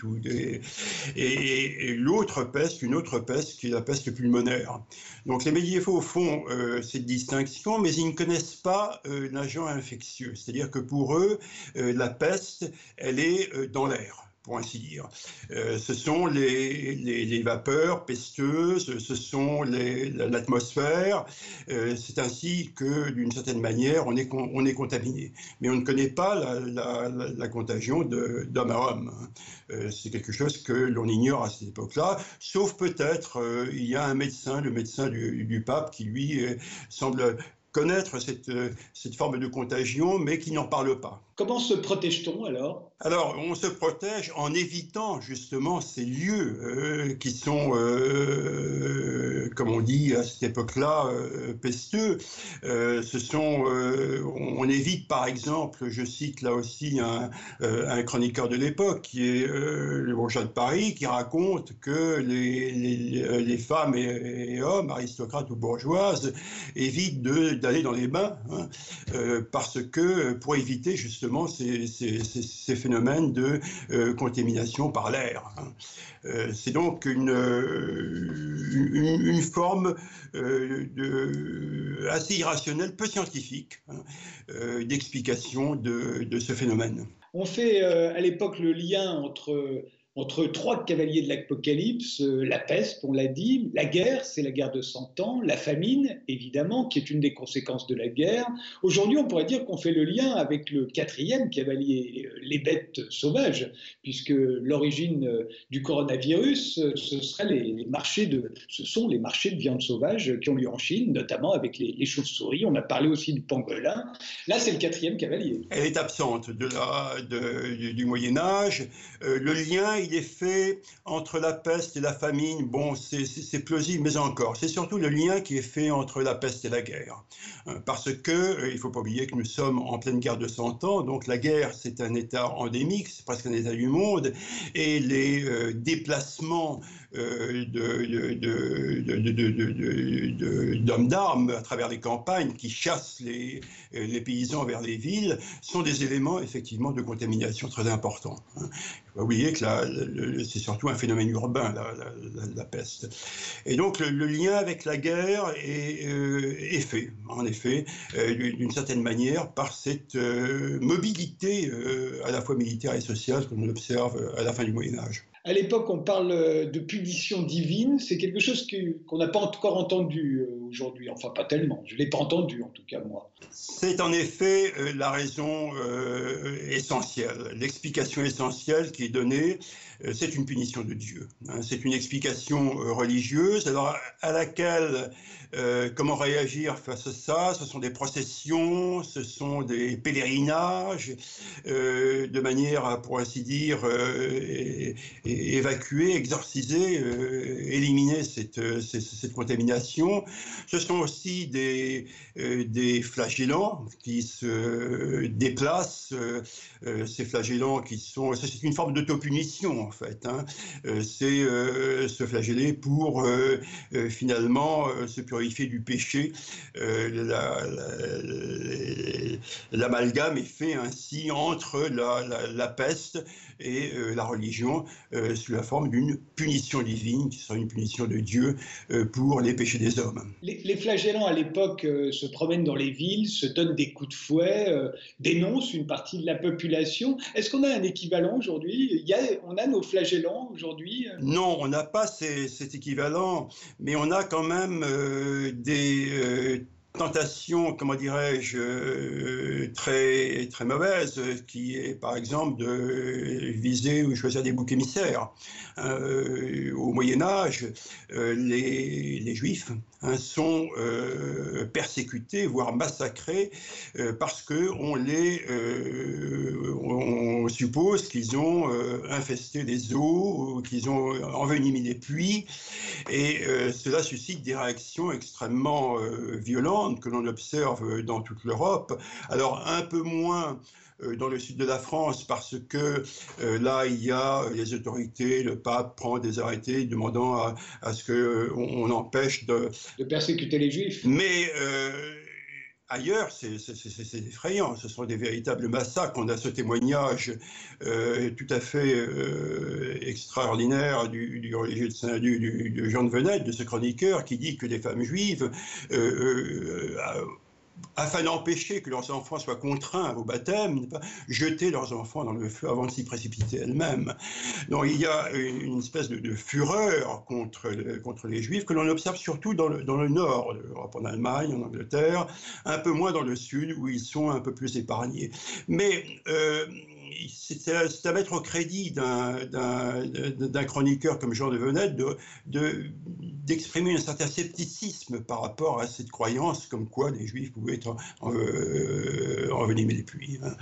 et, l'autre peste, une autre peste qui est la peste pulmonaire. Donc les médiévaux font euh, cette distinction, mais ils ne connaissent pas euh, l'agent infectieux. C'est-à-dire que pour eux, euh, la peste, elle est dans l'air pour ainsi dire. Euh, ce sont les, les, vapeurs pesteuses, ce sont l'atmosphère. Euh, c'est ainsi que, d'une certaine manière, on est, on est contaminé. Mais on ne connaît pas la, contagion d'homme à homme. Euh, c'est quelque chose que l'on ignore à cette époque-là, sauf peut-être, il y a un médecin, le médecin du, du pape, qui lui semble connaître cette, cette forme de contagion, mais qui n'en parle pas. Comment se protège-t-on alors? Alors, on se protège en évitant justement ces lieux euh, qui sont, euh, comme on dit à cette époque-là, euh, pesteux. on, évite par exemple, je cite là aussi un, chroniqueur de l'époque qui est le bourgeois de Paris, qui raconte que les femmes et, hommes, aristocrates ou bourgeoises, évitent d'aller dans les bains hein, parce que pour éviter justement ces, phénomènes de euh, contamination par l'air. Hein. Euh, c'est donc une, une, forme euh, de, assez irrationnelle, peu scientifique, hein, d'explication de, de, ce phénomène. On fait à l'époque le lien entre entre trois cavaliers de l'Apocalypse, euh, la peste, on l'a dit, la guerre, c'est la guerre de 100 ans, la famine, évidemment, qui est une des conséquences de la guerre. Aujourd'hui, on pourrait dire qu'on fait le lien avec le quatrième cavalier, euh, les bêtes sauvages, puisque l'origine euh, du coronavirus, ce, les, marchés de, ce sont les marchés de viande sauvage qui ont lieu en Chine, notamment avec les, chauves-souris. On a parlé aussi du pangolin. Là, c'est le quatrième cavalier. Elle est absente de la, du, Moyen Âge. le lien il est fait entre la peste et la famine. Bon, c'est plausible, mais encore, c'est surtout le lien qui est fait entre la peste et la guerre. Euh, parce que, euh, il ne faut pas oublier que nous sommes en pleine guerre de 100 ans, donc la guerre, c'est un état endémique, c'est presque un état du monde, et les euh, déplacements d'hommes d'armes à travers les campagnes qui chassent les, paysans vers les villes sont des éléments effectivement de contamination très importants. Il faut oublier que c'est surtout un phénomène urbain, la, peste. Et donc le, lien avec la guerre est fait, en effet, d'une certaine manière, par cette mobilité à la fois militaire et sociale que l'on observe à la fin du Moyen Âge. À l'époque, on parle euh, de punition divine. C'est quelque chose qu'on n'a pas encore entendu euh, aujourd'hui. Enfin, pas tellement. Je ne l'ai pas entendu, en tout cas, moi. C'est en effet euh, la raison essentielle, l'explication essentielle qui est donnée. C'est une punition de Dieu. Hein. C'est une explication religieuse alors, à laquelle euh, comment réagir face à ça? Ce sont des processions, ce sont des pèlerinages, euh, de manière à, pour ainsi dire, euh, évacuer, exorciser, éliminer cette, cette, contamination. Ce sont aussi des, des flagellants qui se déplacent, ces flagellants qui sont... C'est une forme d'autopunition, en fait. Hein. C'est se flageller pour finalement se purifier fait du péché, euh, l'amalgame est fait ainsi entre la, peste et euh, la religion euh, sous la forme d'une punition divine, qui sera une punition de Dieu pour les péchés des hommes. Les, flagellants à l'époque se promènent dans les villes, se donnent des coups de fouet, dénoncent une partie de la population. Est-ce qu'on a un équivalent aujourd'hui? On a nos flagellants aujourd'hui Non, on n'a pas cet équivalent, mais on a quand même des euh, tentation, comment dirais-je, très, très mauvaise, qui est par exemple de viser ou choisir des boucs émissaires. Euh, au Moyen Âge, euh, les, Juifs sont persécutés, voire massacrés, parce qu'on les, on suppose qu'ils ont infesté les eaux, qu'ils ont envenimé les puits, et cela suscite des réactions extrêmement violentes que l'on observe dans toute l'Europe. Alors un peu moins euh, dans le sud de la France parce que euh, là, il y a les autorités, le pape prend des arrêtés demandant à, ce qu'on on empêche de... De persécuter les juifs. Mais... Euh, ailleurs, c'est effrayant. Ce sont des véritables massacres. On a ce témoignage tout à fait extraordinaire du, du religieux de, du, du, Jean de Venette, de ce chroniqueur, qui dit que les femmes juives afin d'empêcher que leurs enfants soient contraints au baptême, pas, jeter leurs enfants dans le feu avant de s'y précipiter elles-mêmes. Donc il y a une espèce de, fureur contre, contre les juifs que l'on observe surtout dans le, dans le nord de l'Europe, en Allemagne, en Angleterre, un peu moins dans le sud où ils sont un peu plus épargnés. Mais euh, c'est à, mettre au crédit d'un chroniqueur comme Jean de Venette d'exprimer de, un certain scepticisme par rapport à cette croyance comme quoi les Juifs pouvaient être euh, envenimés des pluies. Hein.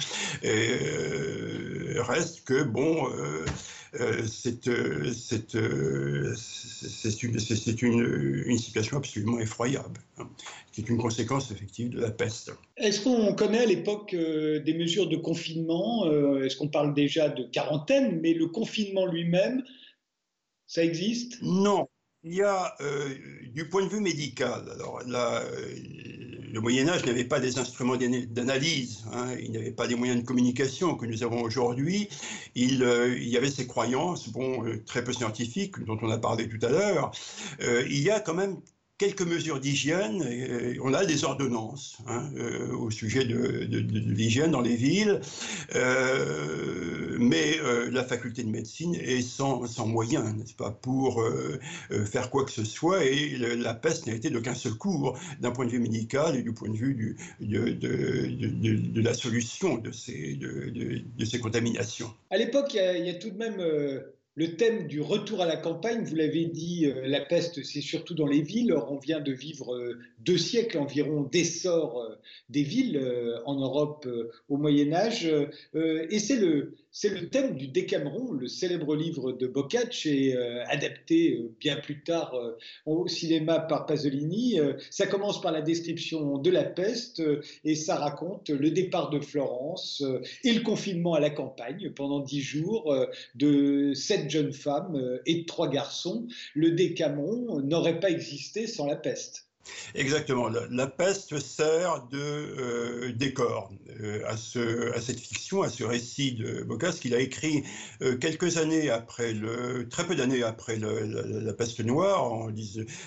Euh, reste que, bon, euh, euh c'est une, une, situation absolument effroyable. Hein qui est une conséquence effective de la peste. Est-ce qu'on connaît à l'époque euh, des mesures de confinement euh, Est-ce qu'on parle déjà de quarantaine Mais le confinement lui-même, ça existe? Non. Il y a, euh, du point de vue médical, alors le Moyen Âge n'avait pas des instruments d'analyse, hein, il n'avait pas des moyens de communication que nous avons aujourd'hui. Il, il, y avait ces croyances, bon, très peu scientifiques, dont on a parlé tout à l'heure. il y a quand même quelques mesures d'hygiène. On a des ordonnances hein, au sujet de, l'hygiène dans les villes, mais la faculté de médecine est sans, moyens, n'est-ce pas, pour faire quoi que ce soit. Et la peste n'a été de qu'un seul cours d'un point de vue médical et du point de vue de, la solution de ces, contaminations. À l'époque, il, y, a tout de même euh, le thème du retour à la campagne. Vous l'avez dit, euh, la peste, c'est surtout dans les villes. Or, on vient de vivre euh, deux siècles environ d'essor des villes en Europe au Moyen Âge. et c'est le, c'est le thème du Décameron, le célèbre livre de Boccaccio, et euh, adapté euh, bien plus tard euh, au cinéma par Pasolini. ça commence par la description de la peste et ça raconte le départ de Florence et le confinement à la campagne pendant dix jours de sept jeunes femmes et trois garçons. Le Décameron n'aurait pas existé sans la peste. Exactement. La, peste sert de euh, décor euh, à, ce, à, cette fiction, à ce récit de Bocas qu'il a écrit euh, quelques années après, le, très peu d'années après la, peste noire, en,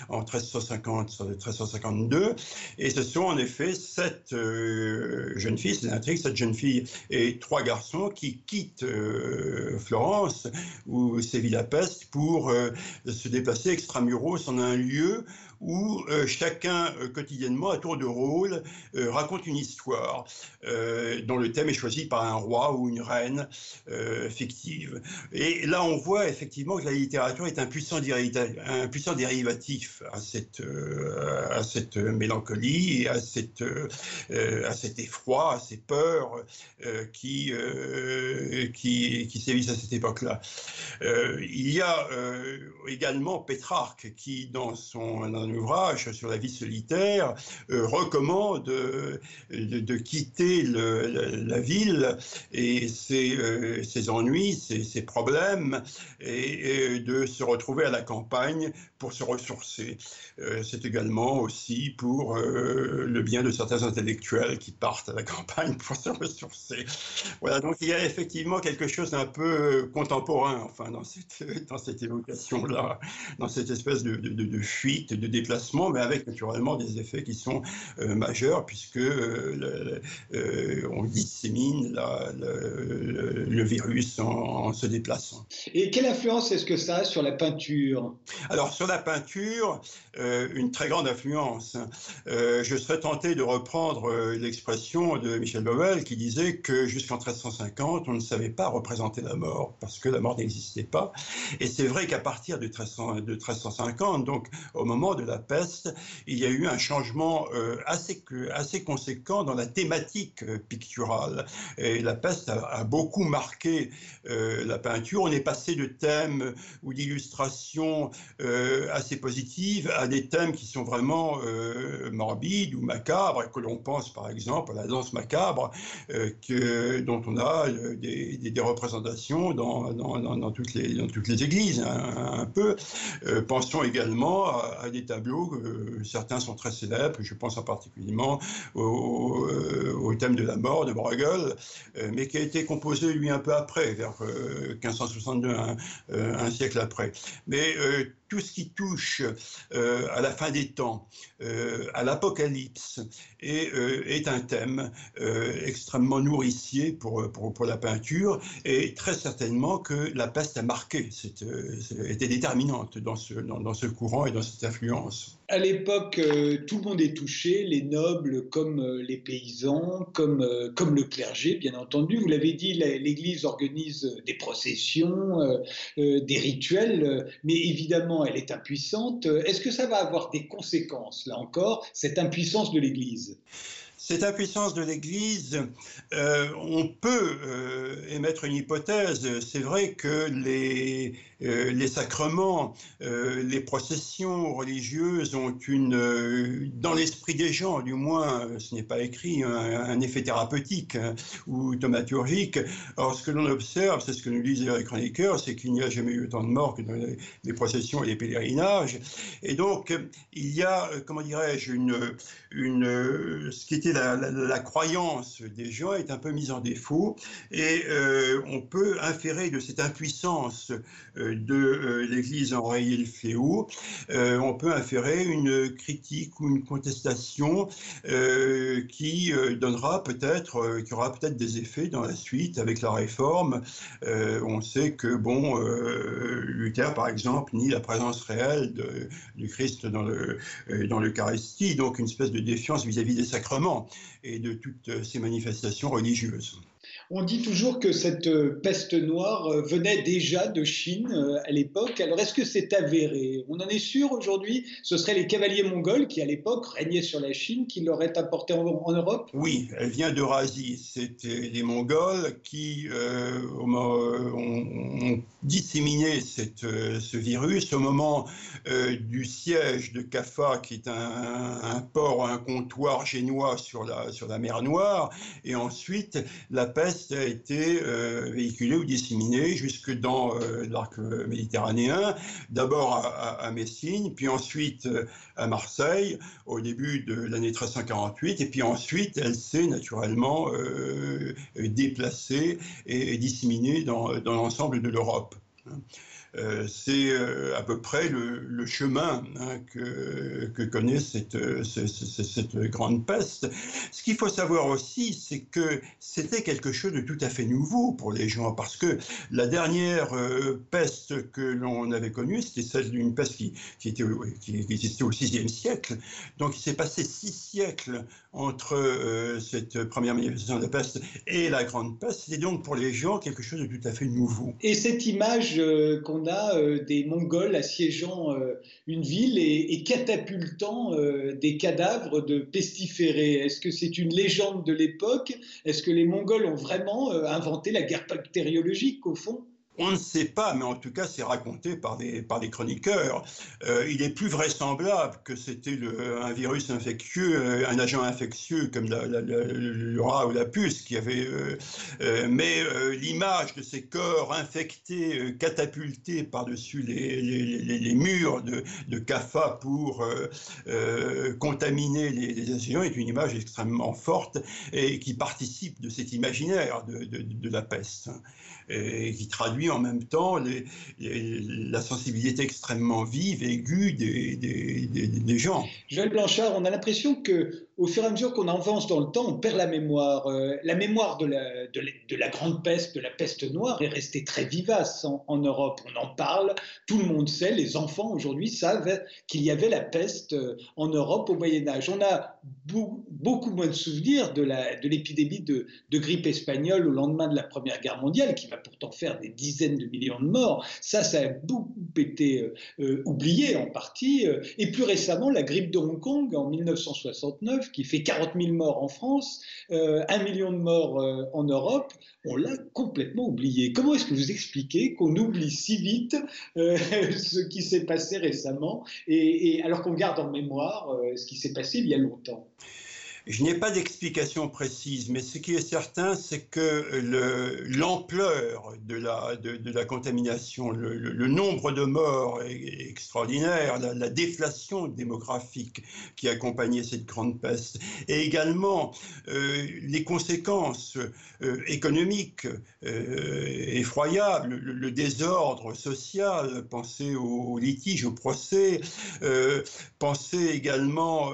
en 1350-1352. Et ce sont en effet sept jeunes filles, c'est l'intrigue, sept jeunes filles et trois garçons qui quittent Florence, où sévit la peste, pour se déplacer extramuros en un lieu où euh, chacun euh, quotidiennement, à tour de rôle, euh, raconte une histoire dont le thème est choisi par un roi ou une reine fictive. Et là, on voit effectivement que la littérature est un puissant, dérivatif à cette, mélancolie à, cette, cet effroi, à ces peurs qui, qui, qui sévissent à cette époque-là. il y a également Pétrarque qui, dans son ouvrage sur la vie solitaire, euh, recommande euh, de, quitter la, ville et ses, euh, ennuis, ses, ses, problèmes, et, de se retrouver à la campagne pour se ressourcer. C'est également aussi pour le bien de certains intellectuels qui partent à la campagne pour se ressourcer. Voilà, donc il y a effectivement quelque chose d'un peu contemporain, enfin, dans cette, dans cette évocation-là, dans cette espèce de, de, fuite, de déplacement, mais avec naturellement des effets qui sont euh, majeurs, puisque euh, euh, on dissémine le, virus en, se déplaçant. Et quelle influence est-ce que ça a sur la peinture? Alors, sur la peinture, une très grande influence. je serais tenté de reprendre l'expression de Michel Bowell qui disait que jusqu'en 1350, on ne savait pas représenter la mort, parce que la mort n'existait pas. Et c'est vrai qu'à partir de, 1300, de 1350, donc au moment de la peste, il y a eu un changement euh, assez, assez conséquent dans la thématique euh, picturale. Et la peste a, beaucoup marqué euh, la peinture. On est passé de thèmes ou d'illustrations assez positives à des thèmes qui sont vraiment morbides ou macabres, que l'on pense par exemple à la danse macabre, que, dont on a des, représentations dans, toutes les, églises, hein, un peu. pensons également à, des tableaux euh, certains sont très célèbres, je pense en particulièrement au, euh, thème de la mort de Bruegel, euh, mais qui a été composé lui un peu après, vers 1562, un, un, siècle après. Mais tout ce qui touche euh, à la fin des temps, euh, à l'apocalypse, est, euh, est, un thème extrêmement nourricier pour, la peinture et très certainement que la peste a marqué, était déterminante dans ce, courant et dans cette influence. À l'époque, tout le monde est touché, les nobles comme les paysans, comme le clergé, bien entendu. Vous l'avez dit, l'Église organise des processions, des rituels, mais évidemment, elle est impuissante. Est-ce que ça va avoir des conséquences, là encore, cette impuissance de l'Église? Cette impuissance de l'Église, euh, on peut euh, émettre une hypothèse. C'est vrai que les, euh, sacrements, les processions religieuses ont une, dans l'esprit des gens, du moins, ce n'est pas écrit, un, effet thérapeutique hein, ou thaumaturgique. Or, ce que l'on observe, c'est ce que nous disent les chroniqueurs, c'est qu'il n'y a jamais eu autant de morts que dans les, processions et les pèlerinages. Et donc, il y a, comment dirais-je, une, une, ce qui était la, croyance des gens est un peu mise en défaut et euh, on peut inférer de cette impuissance euh, de l'Église enrayée le fléau, on peut inférer une critique ou une contestation qui donnera peut-être, qui aura peut-être des effets dans la suite avec la réforme. on sait que, bon, Luther, par exemple, nie la présence réelle du Christ dans l'Eucharistie, donc une espèce de défiance vis à -vis des sacrements et de toutes ces manifestations religieuses. On dit toujours que cette euh, peste noire euh, venait déjà de Chine euh, à l'époque. Alors est-ce que c'est avéré? On en est sûr aujourd'hui? Ce seraient les cavaliers mongols qui à l'époque régnaient sur la Chine qui l'auraient apporté en, Europe? Oui, elle vient d'Eurasie. C'était les Mongols qui ont, disséminé ce virus au moment du siège de Kaffa, qui est un, port, un comptoir génois sur la, sur la mer Noire. Et ensuite, la peste a été euh, véhiculé ou disséminé jusque dans euh, l'arc méditerranéen, d'abord à, Messine, puis ensuite euh, à Marseille au début de l'année 1348, et puis ensuite elle s'est naturellement déplacée et, disséminée dans l'ensemble de l'Europe. Euh, c'est euh, à peu près le, chemin hein, que, connaît cette, grande peste. Ce qu'il faut savoir aussi, c'est que c'était quelque chose de tout à fait nouveau pour les gens, parce que la dernière euh, peste que l'on avait connue, c'était celle d'une peste qui, existait au VIe siècle. Donc il s'est passé six siècles entre cette première manifestation de la peste et la grande peste. C'était donc pour les gens quelque chose de tout à fait nouveau. Et cette image qu'on a euh, des Mongols assiégeant euh, une ville et, catapultant euh, des cadavres de pestiférés. Est-ce que c'est une légende de l'époque? Est-ce que les Mongols ont vraiment inventé la guerre bactériologique au fond? On ne sait pas, mais en tout cas, c'est raconté par des, chroniqueurs. Euh, il est plus vraisemblable que c'était un virus infectieux, euh, un agent infectieux comme le rat ou la puce qui avait. Euh, mais l'image de ces corps infectés, catapultés par-dessus les, murs de, de CAFA pour contaminer les, les est une image extrêmement forte et qui participe de cet imaginaire de la peste et qui traduit en même temps la sensibilité extrêmement vive, aiguë des, des, des, gens. Joël Blanchard, on a l'impression que au fur et à mesure qu'on avance dans le temps, on perd la mémoire. Euh, la mémoire de la, de, la, grande peste, de la peste noire, est restée très vivace en, Europe. On en parle, tout le monde sait, les enfants aujourd'hui savent qu'il y avait la peste euh, en Europe au Moyen Âge. On a beaucoup moins de souvenirs de l'épidémie de, de, grippe espagnole au lendemain de la Première Guerre mondiale, qui va pourtant faire des dizaines de millions de morts. Ça, ça a beaucoup été euh, oublié en partie. Et plus récemment, la grippe de Hong Kong en 1969 qui fait 40 000 morts en France, euh, 1 million de morts euh, en Europe, on l'a complètement oublié. Comment est-ce que vous expliquez qu'on oublie si vite euh, ce qui s'est passé récemment, et, alors qu'on garde en mémoire euh, ce qui s'est passé il y a longtemps? Je n'ai pas d'explication précise, mais ce qui est certain, c'est que l'ampleur de, la, contamination, le, nombre de morts est extraordinaire, la, déflation démographique qui accompagnait cette grande peste, et également euh, les conséquences euh, économiques euh, effroyables, le, désordre social, pensez aux litiges, aux procès, pensez également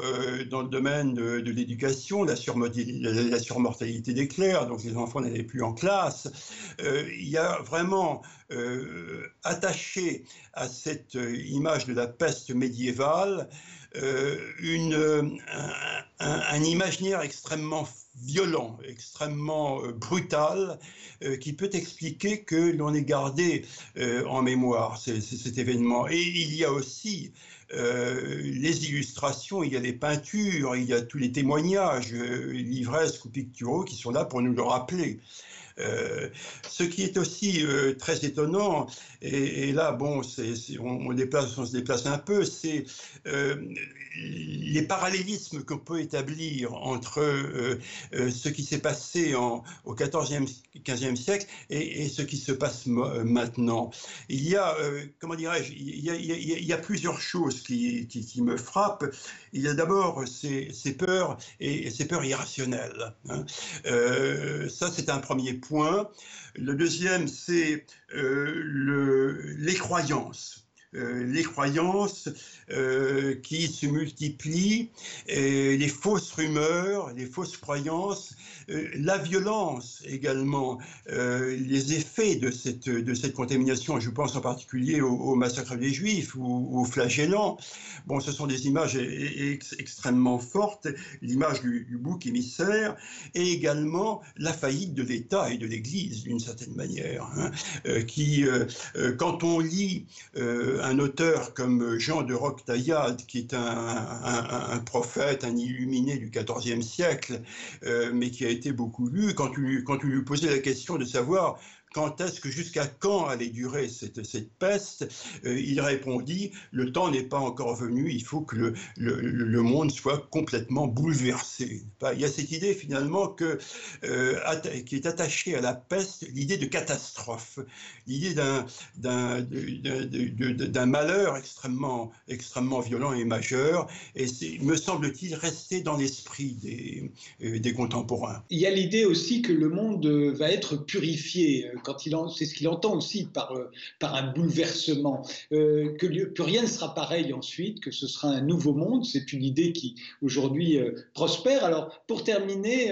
dans le domaine de l'éducation la, surmortalité des clercs, donc les enfants n'allaient plus en classe. Euh, il y a vraiment euh, attaché à cette euh, image de la peste médiévale un, imaginaire extrêmement violent, extrêmement brutal, qui peut expliquer que l'on ait gardé en mémoire cet événement. Et il y a aussi euh, les illustrations, il y a les peintures, il y a tous les témoignages euh, livresques ou picturaux qui sont là pour nous le rappeler. Euh, ce qui est aussi très étonnant, et, là, bon, on, se déplace un peu, c'est les parallélismes qu'on peut établir entre ce qui s'est passé en, au XIVe, XVe siècle et, ce qui se passe maintenant. Il y a, comment dirais-je, il, y a, plusieurs choses qui, qui, me frappent. Il y a d'abord ces, peurs et ces peurs irrationnelles. Hein. ça, c'est un premier point. Le deuxième, c'est les croyances. Les croyances euh, qui se multiplient, les fausses rumeurs, les fausses croyances, euh, la violence également, euh, les effets de cette, de cette contamination, je pense en particulier au, massacre des Juifs ou aux flagellants. Bon, ce sont des images extrêmement fortes, l'image du, bouc émissaire, et également la faillite de l'État et de l'Église, d'une certaine manière, hein, qui, quand on lit un auteur comme Jean de Roc Taillade, qui est un, prophète, un illuminé du XIVe siècle, euh, mais qui a été beaucoup lu, quand tu, quand tu lui posais la question de savoir quand est-ce que jusqu'à quand allait durer cette, cette peste, euh, il répondit le temps n'est pas encore venu, il faut que le, le, monde soit complètement bouleversé. Il y a cette idée finalement euh, qui est attachée à la peste, l'idée de catastrophe, l'idée d'un, d'un, d'un malheur extrêmement, extrêmement violent et majeur, et c'est, me semble-t-il, resté dans l'esprit des, euh, des contemporains. Il y a l'idée aussi que le monde va être purifié quand il c'est ce qu'il entend aussi par, euh, par un bouleversement, euh, que, rien ne sera pareil ensuite, que ce sera un nouveau monde. C'est une idée qui aujourd'hui euh, prospère. Alors, pour terminer,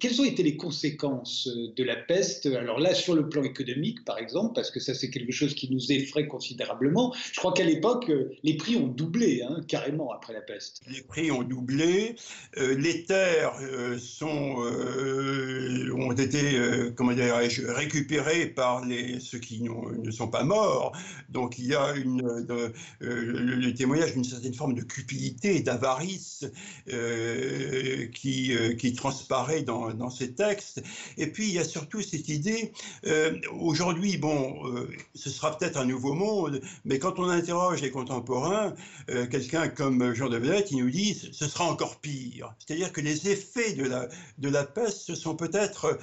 quelles ont été les conséquences de la peste? Alors là, sur le plan économique, par exemple, parce que ça, c'est quelque chose qui nous effraie considérablement. Je crois qu'à l'époque, les prix ont doublé, hein, carrément, après la peste. Les prix ont doublé. les terres sont, ont été, comment dirais-je, récupérées par les, ceux qui ne sont pas morts. Donc il y a une, euh, le, témoignage d'une certaine forme de cupidité, d'avarice euh, qui, euh, qui transparaît dans, ces textes. Et puis il y a surtout cette idée, aujourd'hui, bon, ce sera peut-être un nouveau monde, mais quand on interroge les contemporains, quelqu'un comme Jean de Vedette, il nous dit ce sera encore pire. C'est-à-dire que les effets de la, de la peste, ce sont peut-être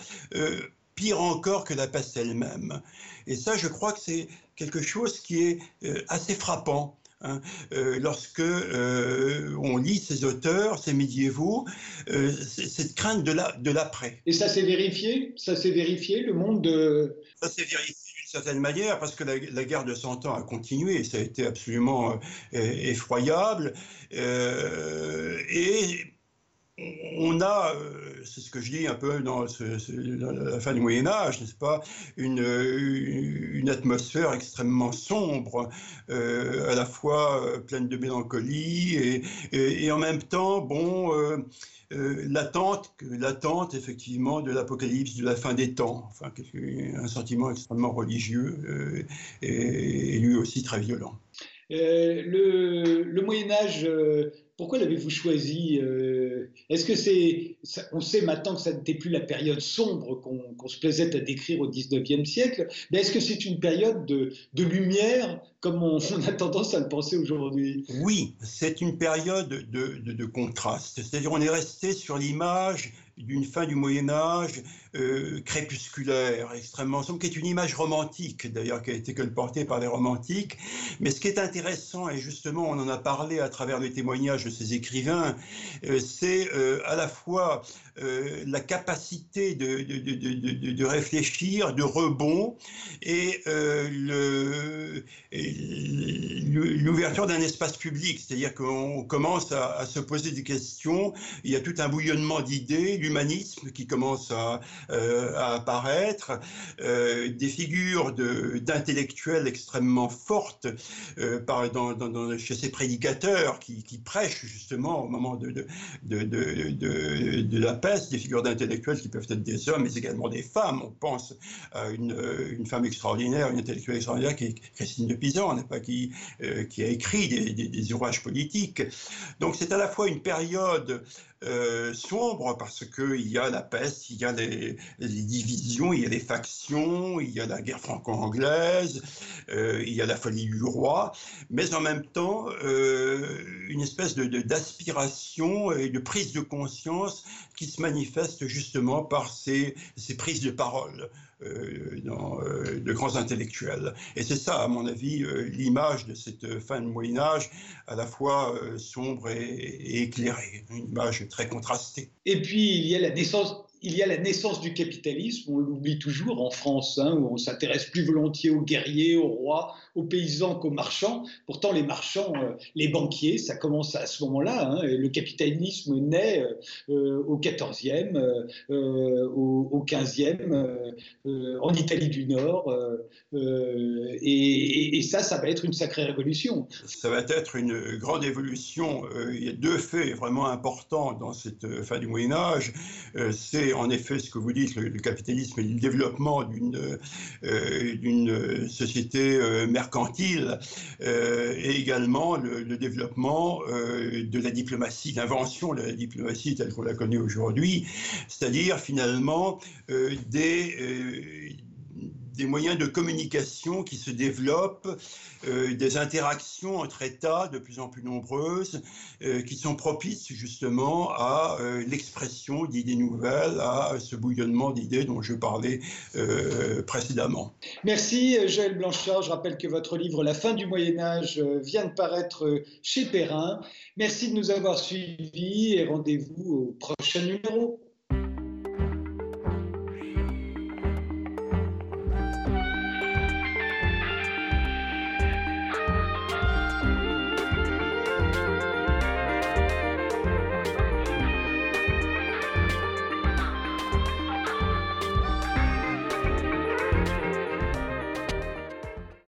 pire encore que la peste elle-même. Et ça, je crois que c'est quelque chose qui est euh, assez frappant. Hein. Euh, lorsque euh, on lit ces auteurs, ces médiévaux, cette crainte de l'après. Et ça s'est vérifié? Ça s'est vérifié, le monde de... Ça s'est vérifié d'une certaine manière, parce que la, la, guerre de Cent Ans a continué, ça a été absolument effroyable. et on a, euh, c'est ce que je dis un peu dans, la fin du Moyen Âge, n'est-ce pas, une, une, atmosphère extrêmement sombre, euh, à la fois euh, pleine de mélancolie et, en même temps, bon, l'attente, l'attente effectivement de l'apocalypse, de la fin des temps, enfin, un sentiment extrêmement religieux et, lui aussi très violent. le, le Moyen Âge pourquoi l'avez-vous choisi euh, Est-ce que c'est, on sait maintenant que ça n'était plus la période sombre qu'on se plaisait à décrire au 19e siècle, mais est-ce que c'est une période de, lumière comme on, a tendance à le penser aujourd'hui? Oui, c'est une période de, de contraste. C'est-à-dire on est resté sur l'image d'une fin du Moyen Âge euh, crépusculaire, extrêmement sombre, qui est une image romantique d'ailleurs, qui a été colportée par les romantiques. Mais ce qui est intéressant, et justement on en a parlé à travers les témoignages de ces écrivains, euh, c'est euh, à la fois la capacité de, de, de, réfléchir, de rebond, et l'ouverture d'un espace public, c'est-à-dire qu'on commence à, à, se poser des questions, il y a tout un bouillonnement d'idées, l'humanisme qui commence à, à apparaître, euh, des figures d'intellectuels extrêmement fortes euh, par, chez ces prédicateurs qui, prêchent justement au moment de, la peste, des figures d'intellectuels qui peuvent être des hommes mais également des femmes. On pense à une, femme extraordinaire, une intellectuelle extraordinaire qui est Christine de Pisan, pas, qui, qui a écrit des, des, des ouvrages politiques. Donc c'est à la fois une période euh, sombre parce qu'il y a la peste, il y a les, divisions, il y a les factions, il y a la guerre franco-anglaise, euh, il y a la folie du roi, mais en même temps euh, une espèce de, d'aspiration et de prise de conscience qui se manifeste justement par ces, ces prises de parole. Euh, euh, de grands intellectuels. Et c'est ça, à mon avis, euh, l'image de cette fin de Moyen Âge, à la fois sombre et, éclairée, une image très contrastée. Et puis, il y a la naissance il y a la naissance du capitalisme, on l'oublie toujours en France, hein, où on s'intéresse plus volontiers aux guerriers, aux rois, aux paysans qu'aux marchands. Pourtant, les marchands, euh, les banquiers, ça commence à ce moment-là. Hein, le capitalisme naît euh, au 14e, euh, au, 15e, en Italie du Nord. Et, et, ça, ça va être une sacrée révolution. Ça va être une grande évolution. il y a deux faits vraiment importants dans cette fin du Moyen Âge. C'est en effet ce que vous dites, le, capitalisme et le développement d'une d'une société mercantile mercantile euh, et également le, développement euh, de la diplomatie, l'invention de la diplomatie telle qu'on la connaît aujourd'hui, c'est-à-dire finalement euh, des des moyens de communication qui se développent, euh, des interactions entre États de plus en plus nombreuses, euh, qui sont propices justement à euh, l'expression d'idées nouvelles, à ce bouillonnement d'idées dont je parlais précédemment. Merci Joël Blanchard. Je rappelle que votre livre La fin du Moyen Âge vient de paraître chez Perrin. Merci de nous avoir suivis et rendez-vous au prochain numéro.